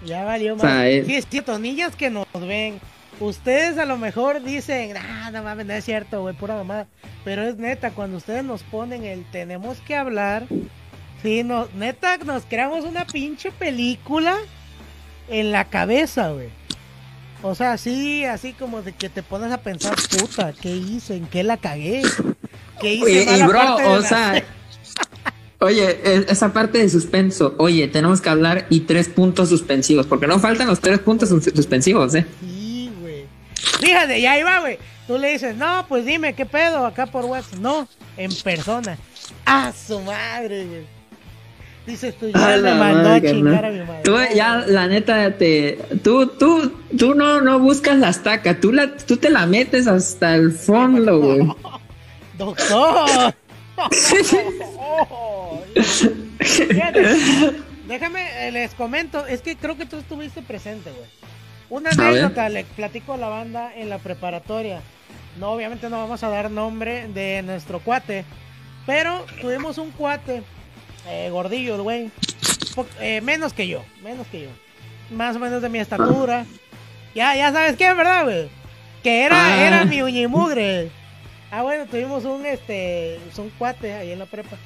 Ya valió O sea, madre. es- Sí, es cierto, niñas que nos ven. Ustedes a lo mejor dicen, ah, no mames, no es cierto, güey, pura mamada. Pero es neta, cuando ustedes nos ponen el tenemos que hablar, sí, no, neta, nos creamos una pinche película en la cabeza, güey. O sea, así, así como de que te pones a pensar, puta, ¿qué hice? ¿En qué la cagué? ¿Qué hice? Oye, y bro, o la- sea, oye, e- esa parte de suspenso, oye, tenemos que hablar y tres puntos suspensivos, porque no faltan los tres puntos sus- suspensivos, ¿eh? Sí, güey. Fíjate, ya iba, güey. Tú le dices, no, pues dime, ¿qué pedo? Acá por WhatsApp. No, en persona. ¡A su madre, güey! Dices tú, ya A me mandó a chingar a mi madre. Tú ya, la neta, te, tú, tú, tú no, no buscas la estaca, tú la, tú te la metes hasta el fondo, güey. ¡Doctor! Déjame, eh, les comento. Es que creo que tú estuviste presente, güey. Una anécdota, le platico a la banda en la preparatoria. No, obviamente no vamos a dar nombre de nuestro cuate. Pero tuvimos un cuate, eh, gordillo, el güey. eh, menos que yo, menos que yo. Más o menos de mi estatura. Ya, ya sabes qué, ¿verdad, güey? Que era, Ah. era mi uñimugre. Ah, bueno, tuvimos un, este, un cuate ahí en la prepa.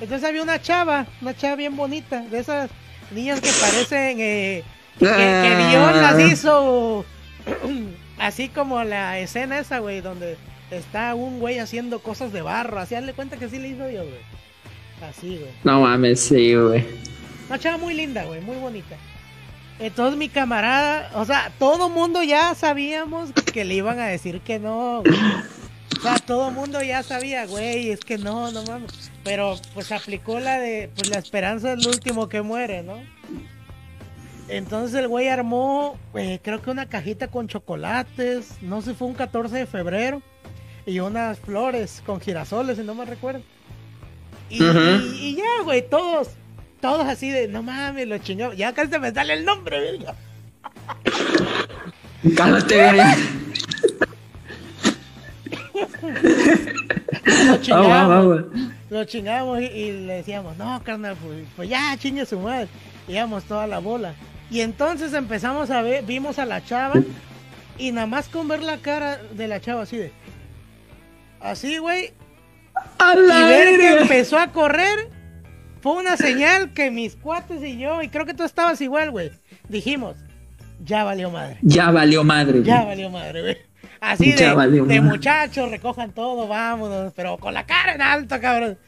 Entonces había una chava, una chava bien bonita, de esas niñas que parecen, eh, que, que Dios las hizo así como la escena esa, güey, donde está un güey haciendo cosas de barro, así hazle cuenta que sí le hizo Dios, güey. Así, güey. No mames, sí, güey. Una chava muy linda, güey, muy bonita. Entonces mi camarada, o sea, todo mundo ya sabíamos que le iban a decir que no, güey. O sea, todo mundo ya sabía, güey, es que no, no mames. Pero pues aplicó la de, pues la esperanza es el último que muere, ¿no? Entonces el güey armó, eh, creo que una cajita con chocolates, no sé, fue un 14 de febrero, y unas flores con girasoles, si no me recuerdo. Y, Ujú. y- y ya, güey, todos, todos así de, no mames, lo chingó. Ya casi se me sale el nombre, verga. Cálmate, güey. Lo Ah, chingamos, lo chingamos y, y le decíamos, no, carnal, pues, pues ya, chingue su madre. Y íbamos toda la bola. Y entonces empezamos a ver, vimos a la chava y nada más con ver la cara de la chava así de... Así, güey, A y la ver que empezó a correr fue una señal que mis cuates y yo, y creo que tú estabas igual, güey, dijimos, ya valió madre, Ya valió madre. ya güey. valió madre, güey. Así Ya de, valió de madre. muchachos, recojan todo, vámonos, pero con la cara en alto, cabrón.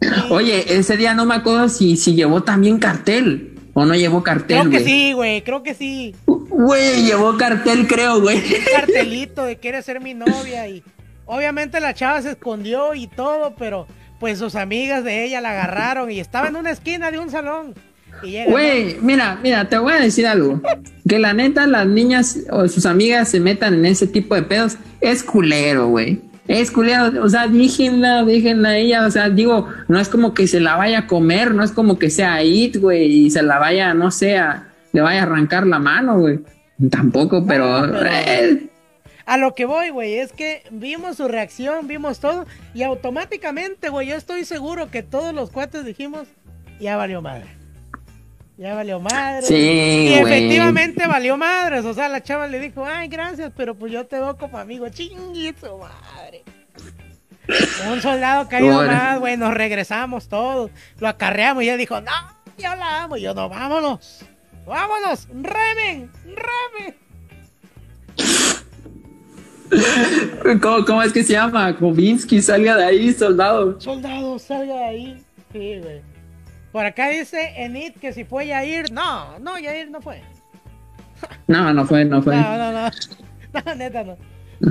Y Oye, ese día no me acuerdo si, si llevó también cartel o no llevó cartel, creo que sí, güey, creo que sí. Güey, llevó cartel, creo, güey. Un cartelito de quiere ser mi novia y obviamente la chava se escondió y todo, pero pues sus amigas de ella la agarraron y estaba en una esquina de un salón. Güey, mira, mira, te voy a decir algo. Que la neta las niñas o sus amigas se metan en ese tipo de pedos es culero, güey. Es culero, o sea, déjenla, déjenla a ella, o sea, digo, no es como que se la vaya a comer, no es como que sea it, güey, y se la vaya, no sé, a- le vaya a arrancar la mano, güey. Tampoco, pero, No, pero- eh, A lo que voy, güey, es que vimos su reacción, vimos todo y automáticamente, güey, yo estoy seguro que todos los cuates dijimos, ya valió madre. Ya valió madre. Sí, y efectivamente valió madres. O sea, la chava le dijo, ay, gracias, pero pues yo te veo como amigo. Chinguito, madre. Un soldado caído más, güey, nos regresamos todos. Lo acarreamos y él dijo, no, yo la amo. Y yo, no, vámonos. Vámonos, remen, remen. ¿Cómo, cómo es que se llama? Kovinsky, salga de ahí, soldado. Soldado, salga de ahí. Sí, güey. Por acá dice Enid que si fue Yair. No, no, Yair no fue. No, no fue, no fue. No, no, no. No, neta no.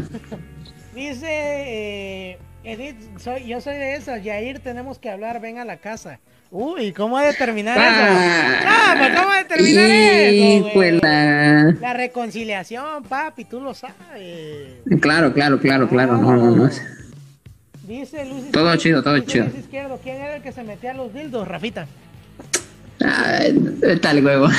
Dice eh, Edith, soy, yo soy de esas, Yair, tenemos que hablar, ven a la casa. Uy, ¿cómo ha de terminar eso? Ah, pues ¿cómo ha de terminar eso? pues la... La reconciliación, papi, tú lo sabes. Claro, claro, claro, claro. No, no, no. Dice Luis Todo Izquierdo- chido, todo dice chido. Luis Izquierdo, ¿quién era el que se metía a los dildos, Rafita? Ay, tal huevo.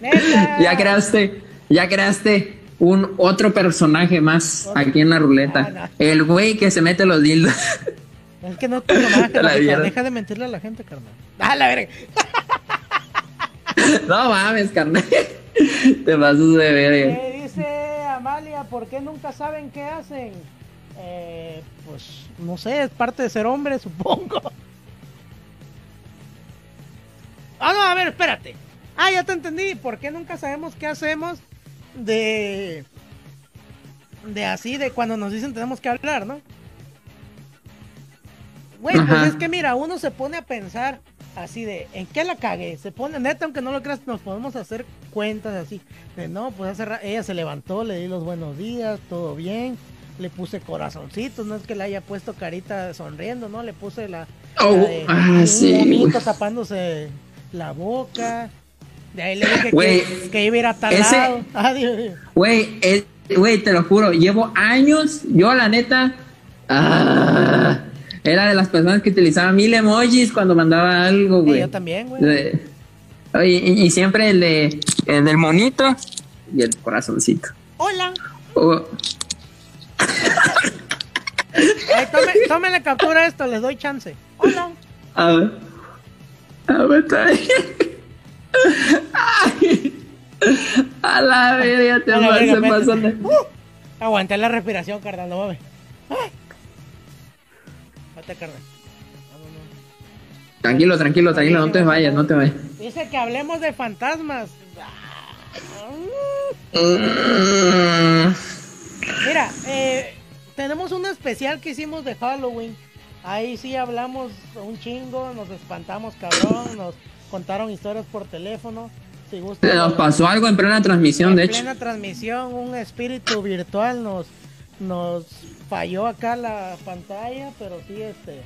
Neta. ya creaste, ya creaste un otro personaje más aquí en la ruleta. Ah, no. El güey que se mete los dildos. Es que no deja de mentirle a la gente, carnal. Ah, la verga. no mames, carnal. Te pasas de verga. Eh, dice Amalia, ¿por qué nunca saben qué hacen? Eh, pues no sé, es parte de ser hombre, supongo. Ah, no, a ver, espérate. Ah, ya te entendí. ¿Por qué nunca sabemos qué hacemos de. de así, de cuando nos dicen tenemos que hablar, ¿no? Güey, pues es que mira, uno se pone a pensar así de, ¿en qué la cagué? Se pone, neta, aunque no lo creas, nos podemos hacer cuentas así. De no, pues hace ella se levantó, le di los buenos días, todo bien. Le puse corazoncitos, no es que le haya puesto carita sonriendo, ¿no? Le puse la. Oh, la de ah, un sí, tapándose la boca. De ahí le dije que, Güey, que iba a ir a tal ese- lado. Güey, te lo juro, llevo años, yo la neta, ah, era de las personas que utilizaba mil emojis cuando mandaba algo, Sí, güey. yo también, güey. Y, y siempre el de el del monito y el corazoncito. Hola. Oh, Ay, tome, tome la captura esto, les doy chance. Hola. a ver. A ver, está bien. Ay. A la verga, te vas- se pasan de- Uh, aguanté la respiración, carnal, no mames. Ay. Vete, carnal. Tranquilo, tranquilo, tranquilo, no te vayas, no te vayas. Dice que hablemos de fantasmas. Mira, eh, tenemos un especial que hicimos de Halloween. Ahí sí hablamos un chingo, nos espantamos cabrón, nos contaron historias por teléfono. Si gusta, Nos pasó algo en plena transmisión, de en hecho. plena transmisión, un espíritu virtual nos, nos falló acá la pantalla, pero sí, este,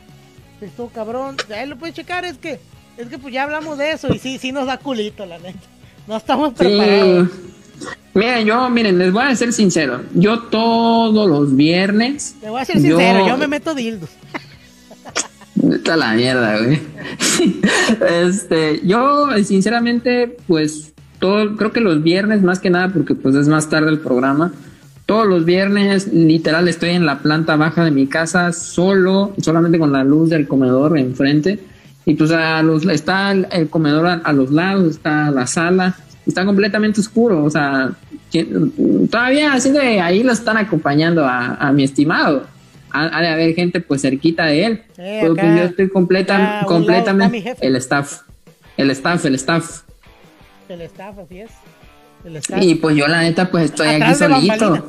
estuvo cabrón. Ahí lo puedes checar, es que, es que pues ya hablamos de eso y sí, sí nos da culito, la neta. No estamos preparados. Sí. Miren, yo, miren, les voy a ser sincero. Yo todos los viernes. Te voy a ser sincero, yo- yo me meto dildos. Está la mierda, güey. este, yo, sinceramente, pues, todo, creo que los viernes, más que nada, porque pues es más tarde el programa. Todos los viernes, literal, estoy en la planta baja de mi casa, solo, solamente con la luz del comedor enfrente. Y pues a los, está el, comedor a, los lados, está la sala, está completamente oscuro. O sea, todavía así ahí lo están acompañando a, a mi estimado. Ha, ha de haber gente pues cerquita de él. Acá, pues yo estoy completa, completamente el staff. El staff, el staff. El staff, así es. El staff. Y pues yo la neta pues estoy aquí Atrás solito.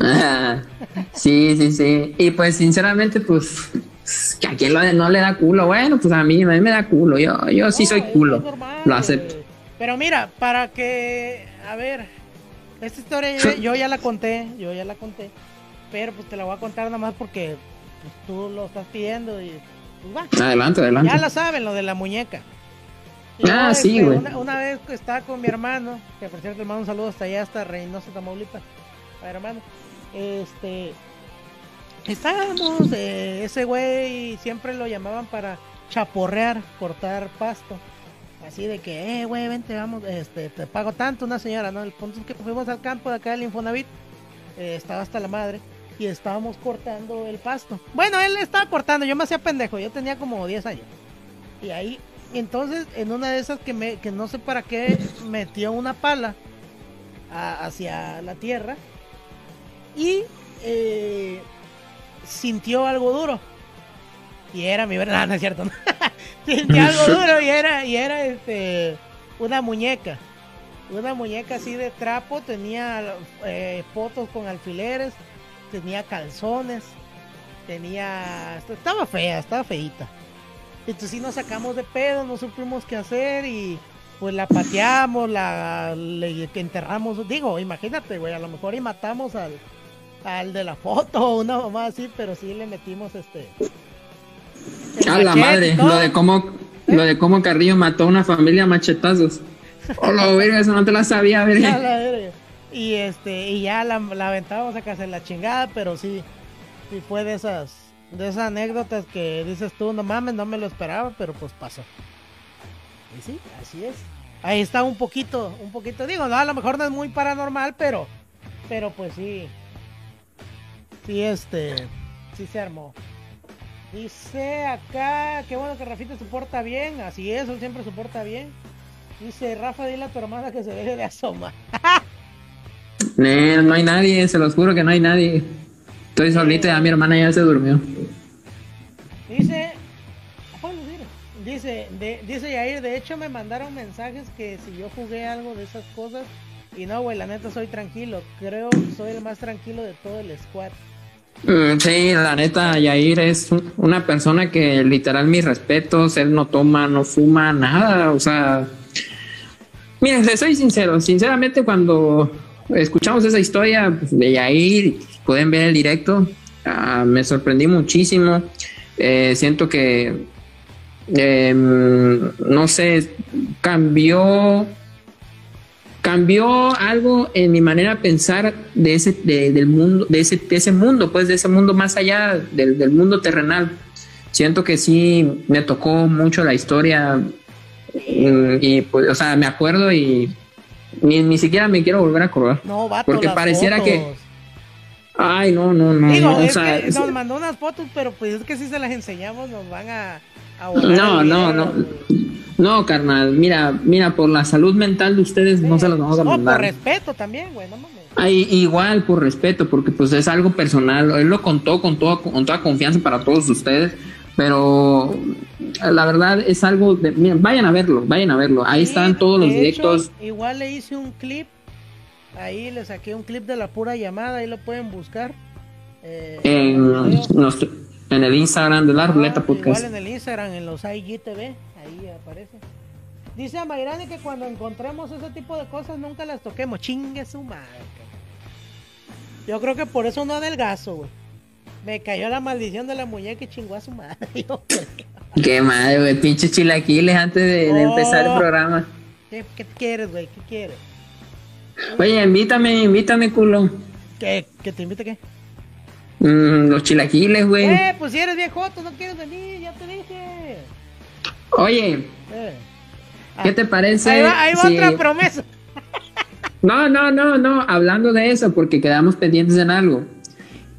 Ah, sí, sí, sí. Y pues sinceramente pues que a quien lo- no le da culo. Bueno, pues a mí, a mí me da culo. Yo, yo sí No, soy culo. normal, Lo acepto. Pero mira, para que, a ver, esta historia yo, yo ya la conté, yo ya la conté, pero pues te la voy a contar nada más porque pues, tú lo estás pidiendo y pues va. Adelante, adelante. Ya la saben, lo de la muñeca. Ah, sí, güey. Una, una vez que estaba con mi hermano, que por cierto le mando un saludo hasta allá, hasta Reynosa, Tamaulipas, a hermano. Este, estábamos, eh, ese güey siempre lo llamaban para chaporrear, cortar pasto. Así de que, eh, güey, vente, vamos, este, te pago tanto, una señora, ¿no? El punto es que fuimos al campo de acá del Infonavit, eh, estaba hasta la madre, y estábamos cortando el pasto. Bueno, él estaba cortando, yo me hacía pendejo, yo tenía como 10 años. Y ahí, entonces, en una de esas que, me, que no sé para qué, metió una pala hacia la tierra y eh, sintió algo duro. Y era mi verdad, no es cierto. sintió algo duro y era, y era este, una muñeca. Una muñeca así de trapo, tenía eh, fotos con alfileres, tenía calzones, tenía... Estaba fea, estaba feita. Entonces sí nos sacamos de pedo, no supimos qué hacer y pues la pateamos, la le enterramos, digo, imagínate, güey, a lo mejor y matamos al, al de la foto, una mamá así, pero sí le metimos este. A la madre, lo de cómo, lo de cómo Carrillo mató a una familia a machetazos. Hola, verga, eso no te la sabía, A verga. Y este, y ya la, la aventábamos a casa la chingada, pero sí, sí fue de esas, de esas anécdotas que dices tú, no mames, no me lo esperaba, pero pues pasó. Y sí, así es. Ahí está un poquito, un poquito, digo, no, a lo mejor no es muy paranormal, pero, pero pues sí, sí, este, sí se armó. Dice acá, qué bueno que Rafita se porta bien, así es, él siempre se porta bien. Dice Rafa, dile a tu hermana que se deje de asomar. No, no hay nadie, se los juro que no hay nadie. Estoy solito y ya mi hermana ya se durmió. Dice, dice, de, dice Yair, de hecho me mandaron mensajes que si yo jugué algo de esas cosas y no, güey, la neta soy tranquilo, creo que soy el más tranquilo de todo el squad. Mm, Sí, la neta, Yair es un- una persona que literal mis respetos, él no toma, no fuma, nada, o sea... Miren, les soy sincero, sinceramente cuando escuchamos esa historia pues, de Yair, pueden ver el directo, ah, me sorprendí muchísimo, Eh, siento que, em, no sé, cambió cambió algo en mi manera de pensar de ese de- del mundo de ese de ese mundo pues de ese mundo más allá del, del mundo terrenal. Siento que sí me tocó mucho la historia mm, y pues o sea me acuerdo y ni, ni siquiera me quiero volver a acordar. No, vato, Porque las pareciera que- ay no no no, Digo, no, o es sea, que es- nos mandó unas fotos, pero pues es que si se las enseñamos nos van a... a no no no. No carnal mira mira por la salud mental de ustedes no se los vamos a No, mandar. por respeto también, güey, no mames. Ay, igual por respeto, porque pues es algo personal. Él lo contó con toda, con toda confianza para todos ustedes, pero la verdad es algo de... miren, vayan a verlo, vayan a verlo. Ahí Sí, están todos los directos. hecho, igual le hice un clip. Ahí le saqué un clip de la pura llamada. Ahí lo pueden buscar. Eh, En, el en Instagram de la Ah, Ruleta Podcast. Igual en el Instagram, en los IGTV. Ahí aparece. Dice a Mayrani que cuando encontremos ese tipo de cosas nunca las toquemos. Chingue su madre. Yo creo que por eso no adelgazo, güey. Me cayó la maldición de la muñeca y chingó a su madre. Qué madre, güey, pinches chilaquiles antes de, de empezar el programa. ¿Qué, qué quieres, güey? ¿Qué quieres? Oye, invítame, invítame, culo. ¿Qué? ¿Que te invite qué? Mm, los chilaquiles, güey. Eh, pues si eres viejoto, no quieres venir, ya te dije. Oye, Eh. ¿qué te parece? Ahí va, ahí va si- otra promesa. No, no, no, no, hablando de eso, porque quedamos pendientes en algo.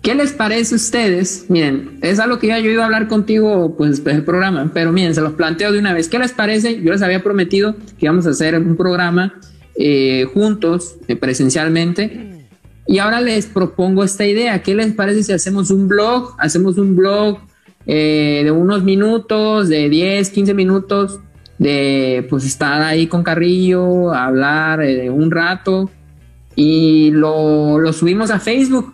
¿Qué les parece a ustedes? Miren, es algo que ya yo iba a hablar contigo, pues, después del programa, pero miren, se los planteo de una vez. ¿Qué les parece? Yo les había prometido que íbamos a hacer un programa eh, juntos, eh, presencialmente, y ahora les propongo esta idea. ¿Qué les parece si hacemos un blog? Hacemos un blog eh, de unos minutos, de 10, 15 minutos, de pues estar ahí con Carrillo, hablar un rato y lo, lo subimos a Facebook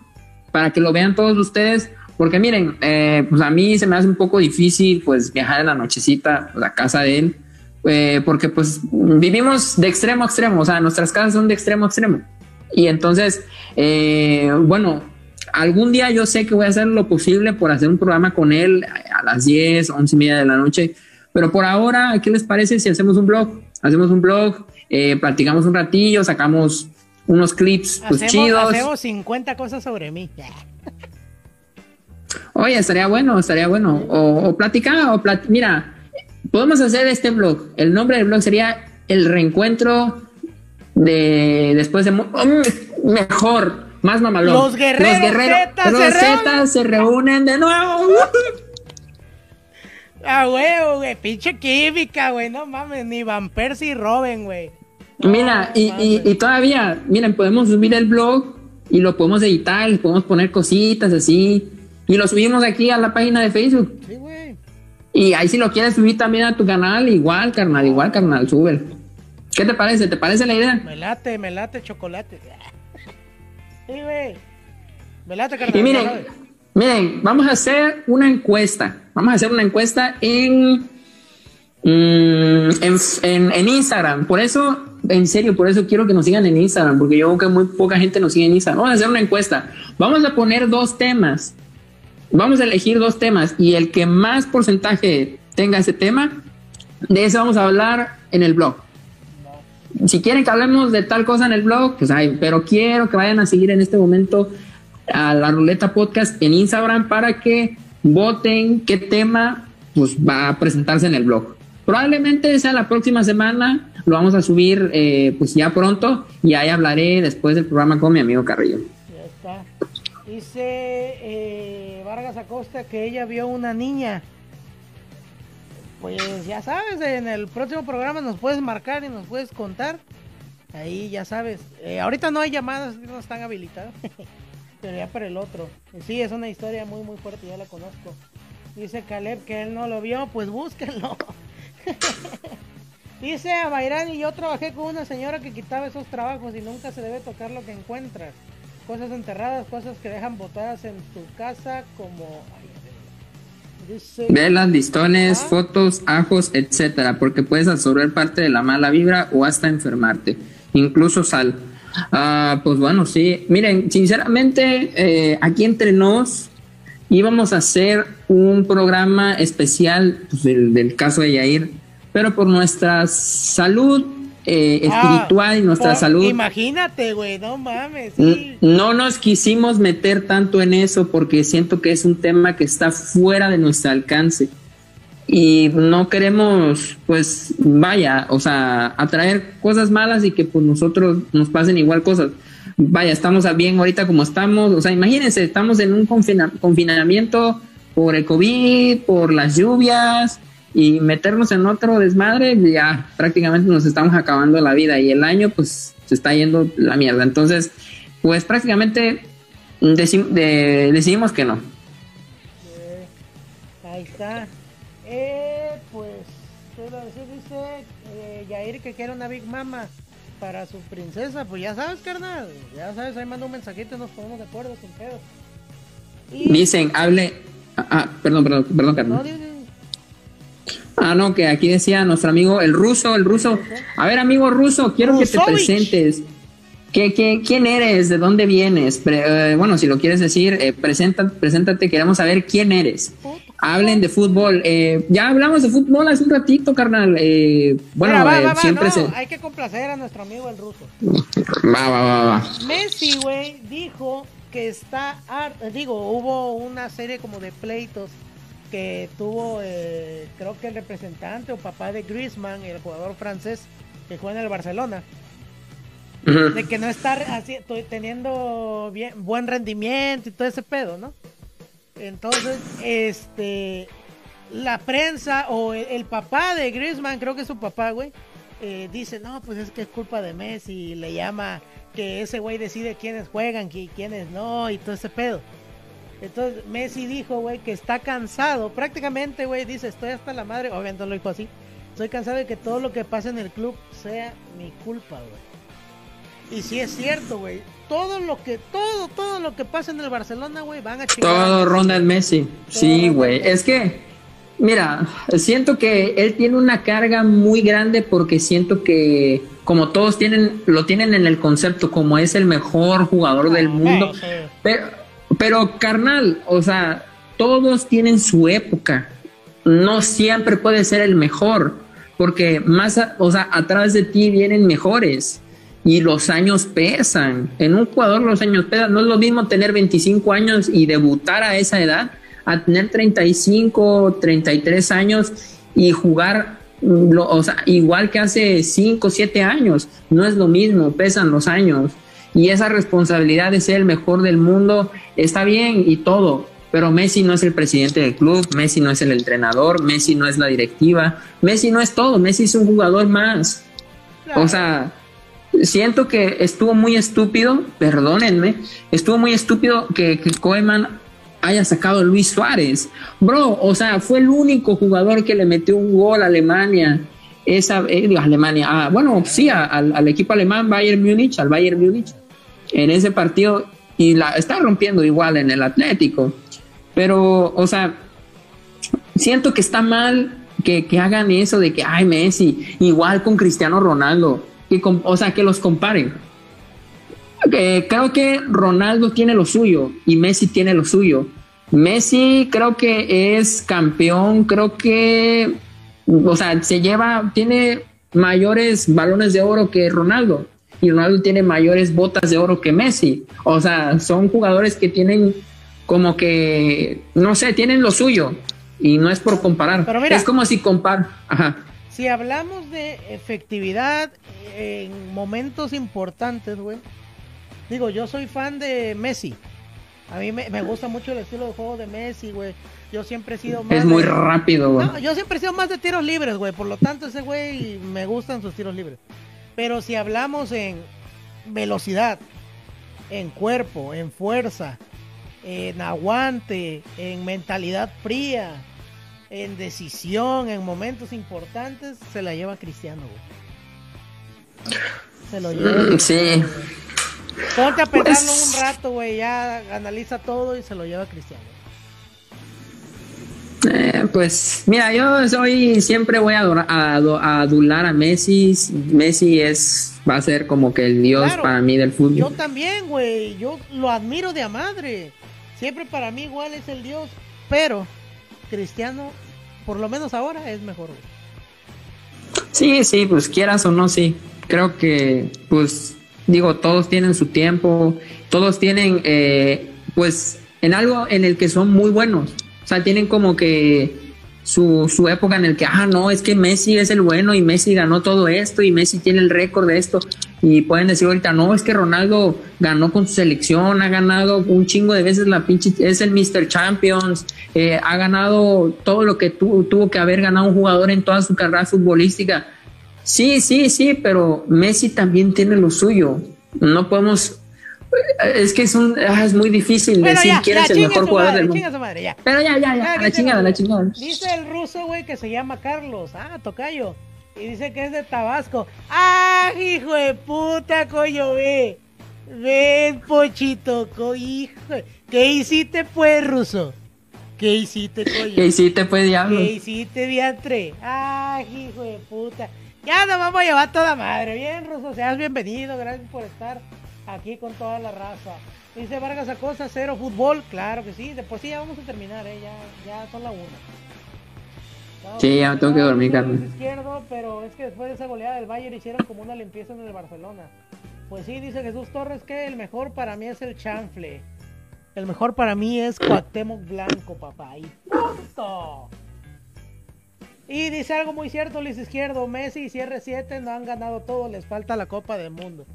para que lo vean todos ustedes. Porque miren, eh, pues a mí se me hace un poco difícil pues viajar en la nochecita pues, a casa de él, eh, porque pues vivimos de extremo a extremo, o sea, nuestras casas son de extremo a extremo. Y entonces, eh, bueno, algún día yo sé que voy a hacer lo posible por hacer un programa con él a las 10, 11 y media de la noche. Pero por ahora, ¿qué les parece si hacemos un blog? Hacemos un blog, platicamos un ratillo, sacamos unos clips pues hacemos, chidos. hacemos 50 cosas sobre mí. Oye, estaría bueno, estaría bueno. O, o platicar, o plat- mira, podemos hacer este blog. El nombre del blog sería El Reencuentro de después de... Mm, mejor, más mamalón. Los guerreros Zetas los se se reúnen de nuevo. Ah, güey, güey, pinche química, güey, no mames, ni Van Persie y Robin, güey. Mira, y, y- y todavía, miren, podemos subir el blog y lo podemos editar, le podemos poner cositas así. Y lo subimos aquí a la página de Facebook. Sí, güey. Y ahí si lo quieres subir también a tu canal, igual, carnal, igual, carnal, súbelo. ¿Qué te parece? ¿Te parece la idea? Me late, me late chocolate. Sí, güey. Me late, carnal. Y miren, miren, vamos a hacer una encuesta. Vamos a hacer una encuesta en, mm, en, en- en Instagram. Por eso en serio, por eso quiero que nos sigan en Instagram, porque yo veo que muy poca gente nos sigue en Instagram. Vamos a hacer una encuesta. Vamos a poner dos temas. Vamos a elegir dos temas y el que más porcentaje tenga ese tema, de eso vamos a hablar en el blog. Si quieren que hablemos de tal cosa en el blog, pues hay, pero quiero que vayan a seguir en este momento a la Ruleta Podcast en Instagram para que voten qué tema pues va a presentarse en el blog. Probablemente sea la próxima semana, lo vamos a subir eh, pues ya pronto y ahí hablaré después del programa con mi amigo Carrillo. Ya está. Dice eh, Vargas Acosta que ella vio una niña. Pues ya sabes, en el próximo programa nos puedes marcar y nos puedes contar. Ahí ya sabes. Eh, ahorita no hay llamadas, no están habilitadas. Pero ya para el otro. Sí, es una historia muy, muy fuerte, ya la conozco. Dice Caleb que él no lo vio, pues búsquenlo. Dice a Bayrani, yo trabajé con una señora que quitaba esos trabajos y nunca se debe tocar lo que encuentras. Cosas enterradas, cosas que dejan botadas en tu casa como... Dice... Velas, listones, Ah. fotos, ajos, etcétera, porque puedes absorber parte de la mala vibra o hasta enfermarte, incluso sal. Ah, pues bueno, sí. Miren, sinceramente, eh, aquí entre nos íbamos a hacer un programa especial pues, del, del caso de Yair, pero por nuestra salud eh, Ah, espiritual y nuestra por- salud. Imagínate, güey, no mames. Sí. No nos quisimos meter tanto en eso porque siento que es un tema que está fuera de nuestro alcance y no queremos, pues, vaya, o sea, atraer cosas malas y que pues nosotros nos pasen igual cosas. Vaya, estamos bien ahorita como estamos, o sea, imagínense, estamos en un confina- confinamiento por el COVID, por las lluvias y meternos en otro desmadre, ya prácticamente nos estamos acabando la vida y el año pues se está yendo la mierda. Entonces, pues prácticamente deci- de- decidimos que no. Eh, ahí está. Eh, pues, ¿qué iba a decir? Dice eh, Yair que quiere una Big Mama para su princesa. Pues ya sabes, carnal. Ya sabes, ahí manda un mensajito y nos ponemos de acuerdo sin pedo. Y... Dicen, hable. Ah, ah, perdón, perdón, perdón, No, carnal. di- Ah, no, que aquí decía nuestro amigo el ruso, el ruso. A ver, amigo ruso, quiero que te presentes. ¿Qué, qué, quién eres? ¿De dónde vienes? Pre- eh, bueno, si lo quieres decir, eh, presenta, preséntate, queremos saber quién eres. Hablen de fútbol. Eh, ya hablamos de fútbol hace un ratito, carnal. Eh, bueno, va, eh, va, va, siempre no, se... Hay que complacer a nuestro amigo el ruso. Va, va, va, va. Messi, güey, dijo que está eh, digo, hubo una serie como de pleitos que tuvo, eh, creo que el representante o papá de Griezmann, el jugador francés que juega en el Barcelona, de que no está así, teniendo bien, buen rendimiento y todo ese pedo, ¿no? Entonces, este, la prensa o el, papá de Griezmann, creo que es su papá, güey, eh, dice, no, pues es que es culpa de Messi, y le llama que ese güey decide quiénes juegan y quiénes no, y todo ese pedo. Entonces, Messi dijo, güey, que está cansado, prácticamente, güey, dice, estoy hasta la madre, obviamente lo dijo así, estoy cansado de que todo lo que pasa en el club sea mi culpa, güey. Y sí es cierto, güey. Todo lo que, todo, todo lo que pasa en el Barcelona, güey, van a chingar. Todo ronda en. Messi. Sí, güey. Es que, mira, siento que él tiene una carga muy grande porque siento que, como todos tienen, lo tienen en el concepto como es el mejor jugador del mundo. Sí, sí. Pero, pero, carnal, o sea, todos tienen su época. No siempre puede ser el mejor, porque más, a- o sea, atrás de ti vienen mejores y los años pesan. En un jugador los años pesan. No es lo mismo tener 25 años y debutar a esa edad, a tener 35, 33 años y jugar, lo- o sea, igual que hace 5, 7 años. No es lo mismo, pesan los años y esa responsabilidad de ser el mejor del mundo está bien y todo, pero Messi no es el presidente del club, Messi no es el entrenador, Messi no es la directiva, Messi no es todo, Messi es un jugador más. O sea, siento que estuvo muy estúpido, perdónenme, estuvo muy estúpido que, que Koeman haya sacado a Luis Suárez. Bro, o sea, fue el único jugador que le metió un gol a Alemania. Esa, eh, Alemania, ah, bueno, sí, al, al equipo alemán Bayern Múnich, al Bayern Múnich, en ese partido, y la está rompiendo igual en el Atlético. Pero, o sea, siento que está mal que, que hagan eso de que, ay, Messi, igual con Cristiano Ronaldo. Que, com- o sea, que los comparen. Eh, creo que Ronaldo tiene lo suyo y Messi tiene lo suyo. Messi creo que es campeón, creo que, o sea, se lleva, tiene mayores balones de oro que Ronaldo y Ronaldo tiene mayores botas de oro que Messi. O sea, son jugadores que tienen como que, no sé, tienen lo suyo y no es por comparar. Pero mira. es como si compar, ajá. Si hablamos de efectividad en momentos importantes, güey. Digo, yo soy fan de Messi. A mí me, me gusta mucho el estilo de juego de Messi, güey. Yo siempre he sido más. Es muy de- rápido, güey. No, yo siempre he sido más de tiros libres, güey. Por lo tanto, ese güey me gustan sus tiros libres. Pero si hablamos en velocidad, en cuerpo, en fuerza, en aguante, en mentalidad fría, en decisión, en momentos importantes, se la lleva Cristiano, güey. Se lo lleva. Mm, Sí, Ponte a pensarlo Pues- un rato, güey. Ya analiza todo y se lo lleva Cristiano. Eh, pues mira, yo soy siempre voy a, adora- a a adular a Messi. Messi es va a ser como que el dios Claro. para mí del Yo fútbol. también, güey. Yo lo admiro de a madre. Siempre para mí igual es el Dios. Pero Cristiano, por lo menos ahora, es mejor. Sí, sí, pues quieras o no, sí. Creo que, pues, digo, todos tienen su tiempo, todos tienen, eh, pues, en algo en el que son muy buenos. O sea, tienen como que su, su época en el que, ah, no, es que Messi es el bueno y Messi ganó todo esto y Messi tiene el récord de esto. Y pueden decir ahorita, no, es que Ronaldo ganó con su selección, ha ganado un chingo de veces la pinche, es el Mr. Champions, eh, ha ganado todo lo que tu- tuvo que haber ganado un jugador en toda su carrera futbolística. Sí, sí, sí, pero Messi también tiene lo suyo. No podemos. Es que es, un, ah, es muy difícil Bueno, decir ya, quién ya, es el mejor jugador madre, del mundo. su madre, ya. Pero ya, ya, ya, Ya, a que la chingada, la chingada. Dice el ruso, güey, que se llama Carlos. Ah, tocayo. Y dice que es de Tabasco. ¡Ah, hijo de puta, coño, ve! Ven, pochito, co hijo. ¿Qué hiciste, pues, ruso? ¿Qué hiciste, coño? ¿Qué hiciste, pues, diablo? ¿Qué hiciste, diantre? ¡Ay, hijo de puta! Ya nos vamos a llevar toda madre. Bien, Ruso, seas bienvenido. Gracias por estar aquí con toda la raza. Dice Vargas Acosta, cero fútbol. Claro que sí. Después sí, ya vamos a terminar, ¿eh? Ya, ya son la una. Sí, ya me tengo que dormir. Luis Izquierdo, pero es que después de esa goleada del Bayern hicieron como una limpieza en el Barcelona. Pues sí, dice Jesús Torres que el mejor para mí es el chanfle. El mejor para mí es Cuauhtémoc Blanco, papá. Y punto. Y dice algo muy cierto, Luis Izquierdo, Messi y CR7 no han ganado todo, les falta la Copa del Mundo.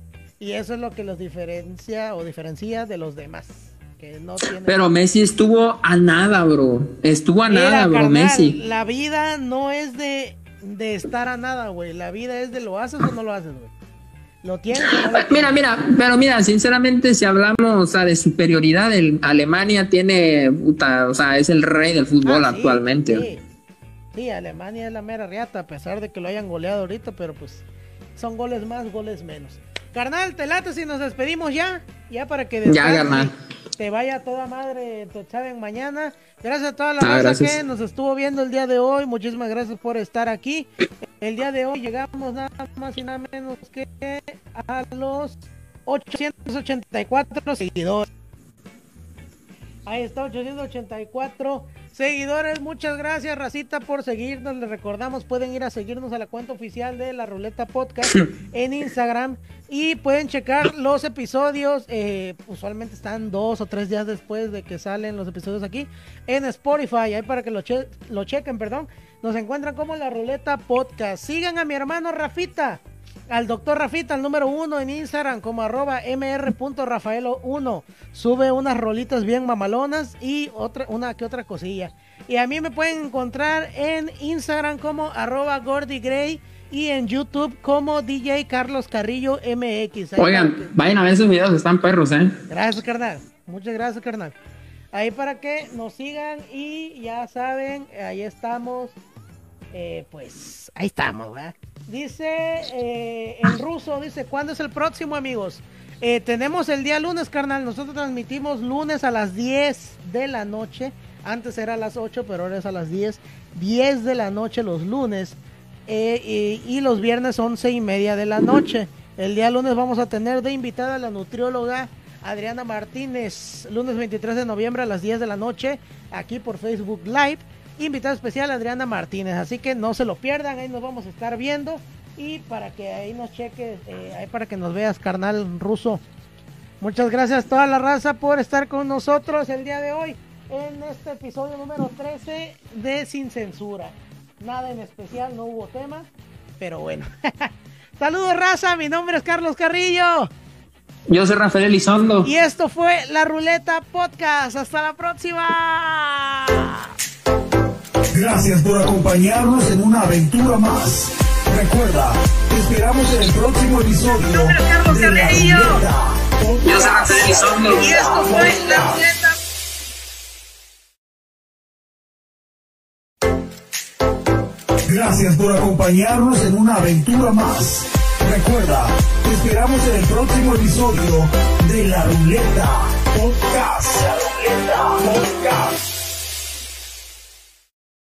Y eso es lo que los diferencia o diferencia de los demás, que no tienen... Pero Messi estuvo a nada, bro. Estuvo a Mira, nada, bro, carnal, Messi. La vida no es de, de estar a nada, güey. La vida es de lo haces o no lo haces, güey. Lo tienes no lo Mira, mira, pero mira, sinceramente, si hablamos o sea, de superioridad, el, Alemania tiene, puta, o sea, es el rey del fútbol Ah, sí, actualmente. Sí. Sí, Alemania es la mera riata, a pesar de que lo hayan goleado ahorita, pero pues son goles más, goles menos. Carnal, te late si nos despedimos ya, ya para que Ya, carnal. te vaya toda madre tu examen mañana. Gracias a toda la Ah, raza que nos estuvo viendo el día de hoy, muchísimas gracias por estar aquí. El día de hoy llegamos nada más y nada menos que a los 884 seguidores. Ahí está, 884 seguidores. Muchas gracias, Racita, por seguirnos. Les recordamos, pueden ir a seguirnos a la cuenta oficial de La Ruleta Podcast en Instagram y pueden checar los episodios. eh, usualmente están dos o tres días después de que salen los episodios aquí en Spotify. Ahí para que lo, che- lo chequen, perdón. Nos encuentran como La Ruleta Podcast. Sigan a mi hermano Rafita al doctor Rafita, el número uno en Instagram, como arroba mr.rafaelo1. Sube unas rolitas bien mamalonas y otra, una que otra cosilla. Y a mí me pueden encontrar en Instagram como arroba gordigray y en YouTube como DJ Carlos Carrillo MX. Ahí Oigan, que- vayan a ver esos videos, están perros, ¿eh? Gracias, carnal. Muchas gracias, carnal. Ahí para que nos sigan y ya saben, ahí estamos. Eh, pues ahí estamos, ¿verdad? Dice eh, en ruso, dice, ¿cuándo es el próximo, amigos? Eh, tenemos el día lunes, carnal. Nosotros transmitimos lunes a las 10 de la noche. Antes era a las 8, pero ahora es a las 10. 10 de la noche los lunes. eh, y, y los viernes 11 y media de la noche. El día lunes vamos a tener de invitada a la nutrióloga Adriana Martínez, lunes 23 de noviembre a las 10 de la noche, aquí por Facebook Live. Invitada especial Adriana Martínez, así que no se lo pierdan, ahí nos vamos a estar viendo y para que ahí nos cheques, eh, ahí para que nos veas, carnal ruso. Muchas gracias a toda la raza por estar con nosotros el día de hoy en este episodio número 13 de Sin Censura. Nada en especial, no hubo tema, pero bueno. Saludos raza, mi nombre es Carlos Carrillo. Yo soy Rafael Elizondo. Y esto fue La Ruleta Podcast. Hasta la próxima. Gracias por acompañarnos en una aventura más. Recuerda, te esperamos en el próximo episodio Carlos de La. Ruleta Yo soy Rafael Elizondo. Y esto fue La Ruleta Gracias por acompañarnos en una aventura más. Recuerda, te esperamos en el próximo episodio de La Ruleta Podcast. La Ruleta Podcast.